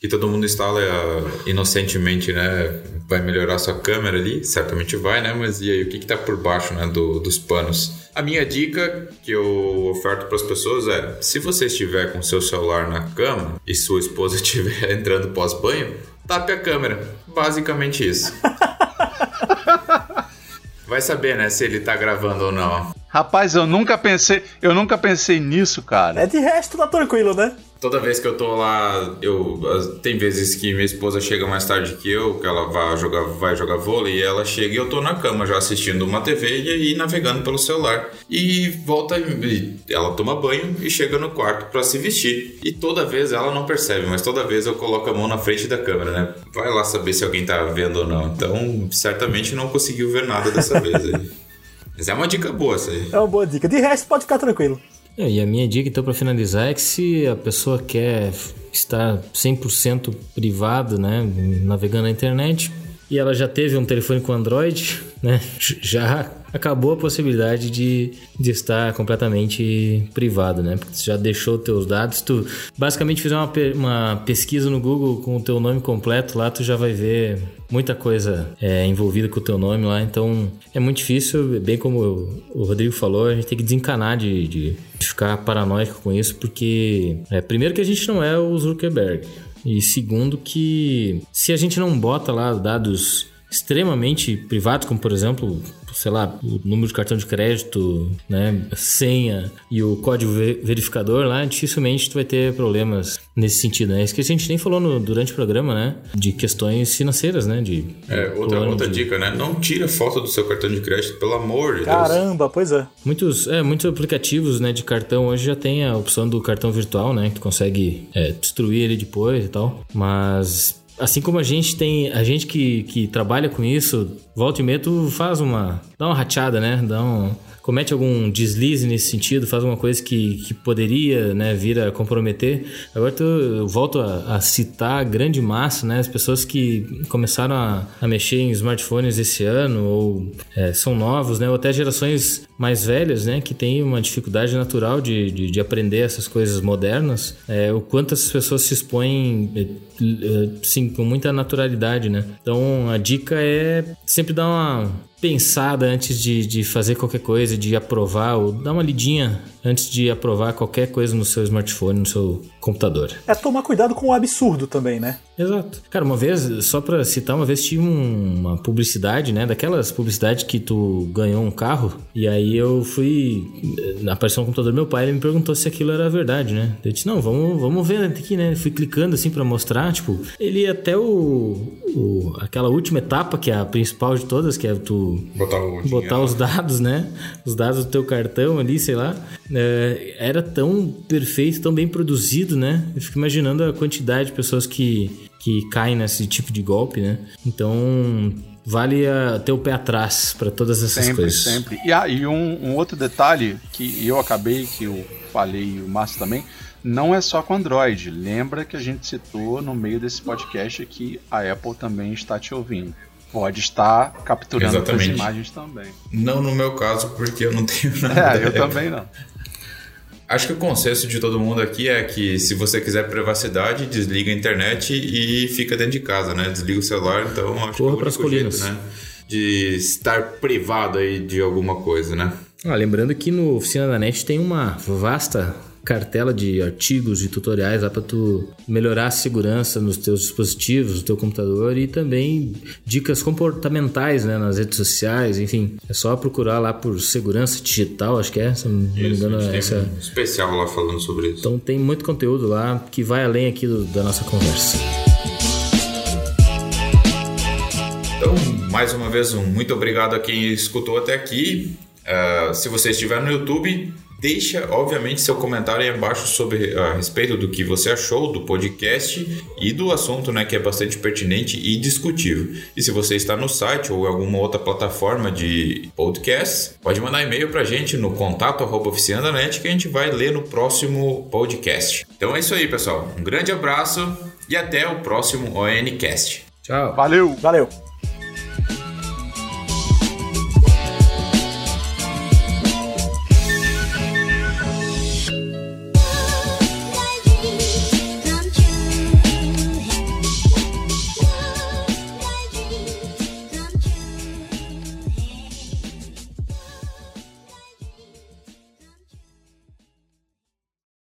que todo mundo instala uh, inocentemente, né? Vai melhorar sua câmera ali, certamente vai, né? Mas e aí, o que está por baixo né, do, dos panos? A minha dica que eu oferto para as pessoas é: se você estiver com seu celular na cama e sua esposa <laughs> estiver entrando pós-banho, tape a câmera. Basicamente isso. <laughs> Vai saber, né, se ele tá gravando ou não. Rapaz, eu nunca pensei, eu nunca pensei nisso, cara. É de resto tá tranquilo, né? toda vez que eu tô lá, eu tem vezes que minha esposa chega mais tarde que eu, que ela vai jogar, vai jogar vôlei, e ela chega e eu tô na cama já assistindo uma TV e aí navegando pelo celular. E volta, e ela toma banho e chega no quarto para se vestir. E toda vez ela não percebe, mas toda vez eu coloco a mão na frente da câmera, né? Vai lá saber se alguém tá vendo ou não. Então, certamente não conseguiu ver nada dessa vez aí. <laughs> Mas é uma dica boa essa aí. É uma boa dica. De resto, pode ficar tranquilo. É, e a minha dica, então, para finalizar, é que se a pessoa quer está 100% privado, né, navegando na internet, e ela já teve um telefone com Android, né, já acabou a possibilidade de, de estar completamente privado, né? Porque você já deixou teus dados, tu basicamente fizer uma, uma pesquisa no Google com o teu nome completo. Lá, tu já vai ver muita coisa é, envolvida com o teu nome lá, então é muito difícil, bem como o Rodrigo falou, a gente tem que desencanar de, de ficar paranoico com isso, porque é, primeiro que a gente não é o Zuckerberg, e segundo que se a gente não bota lá dados extremamente privados, como por exemplo sei lá, o número de cartão de crédito, né, senha e o código verificador lá, dificilmente tu vai ter problemas nesse sentido, né? Isso que a gente nem falou no, durante o programa, né? De questões financeiras, né? De, é, outra, outra de... dica, né? Não tira foto do seu cartão de crédito, pelo amor de Caramba, Deus. Caramba, pois é. Muitos, é, muitos aplicativos né, de cartão hoje já tem a opção do cartão virtual, né? Que tu consegue é, destruir ele depois e tal. Mas assim como a gente tem, a gente que, que trabalha com isso, volta e meia tu faz uma, dá uma rateada, né? Dá um, comete algum deslize nesse sentido, faz uma coisa que, que poderia né, vir a comprometer. Agora eu volto a, a, citar a grande massa, né, as pessoas que começaram a, a mexer em smartphones esse ano, ou é, são novos, né, ou até gerações mais velhas, né, que têm uma dificuldade natural de, de, de aprender essas coisas modernas, é, o quanto essas pessoas se expõem é, sim, com muita naturalidade, né? Então a dica é sempre dar uma pensada antes de, de fazer qualquer coisa, de aprovar, ou dar uma lidinha antes de aprovar qualquer coisa no seu smartphone, no seu computador. É tomar cuidado com o absurdo também, né? Exato. Cara, uma vez, só pra citar, uma vez tive uma publicidade, né? Daquelas publicidades que tu ganhou um carro, e aí eu fui. Apareceu no computador do meu pai, ele me perguntou se aquilo era verdade, né? Eu disse, não, vamos, vamos ver aqui, né? Fui clicando assim para mostrar, tipo, ele até o, o. aquela última etapa, que é a principal de todas, que é tu botar, botar os dados, né? Os dados do teu cartão ali, sei lá é, era tão perfeito, tão bem produzido, né? Eu fico imaginando a quantidade de pessoas que, que caem nesse tipo de golpe, né? Então vale a, ter o pé atrás para todas essas sempre, coisas. Sempre, sempre. E, ah, e um, um, outro detalhe que eu acabei, que eu falei e o Márcio também, não é só com Android. Lembra que a gente citou no meio desse podcast que a Apple também está te ouvindo pode estar capturando as imagens também. Não no meu caso, porque eu não tenho <laughs> nada. É, eu também não. Acho que o consenso de todo mundo aqui é que se você quiser privacidade, desliga a internet e fica dentro de casa, né? Desliga o celular, então acho Corra que é o único jeito, né? De estar privado aí de alguma coisa, né? Ah, lembrando que no Oficina da Net tem uma vasta cartela de artigos e tutoriais lá para tu melhorar a segurança nos teus dispositivos, no teu computador e também dicas comportamentais, né, nas redes sociais, enfim. É só procurar lá por segurança digital, acho que é, se não me engano, é essa um especial lá falando sobre isso. Então tem muito conteúdo lá que vai além aqui do, da nossa conversa. Então, mais uma vez, um muito obrigado a quem escutou até aqui. Uh, se você estiver no YouTube, Deixa, obviamente, seu comentário aí embaixo sobre a respeito do que você achou do podcast e do assunto, né, que é bastante pertinente e discutível. E se você está no site ou em alguma outra plataforma de podcast, pode mandar e-mail para a gente no contato oficina.net que a gente vai ler no próximo podcast. Então é isso aí, pessoal. Um grande abraço e até o próximo ONCast. Tchau. Valeu. Valeu.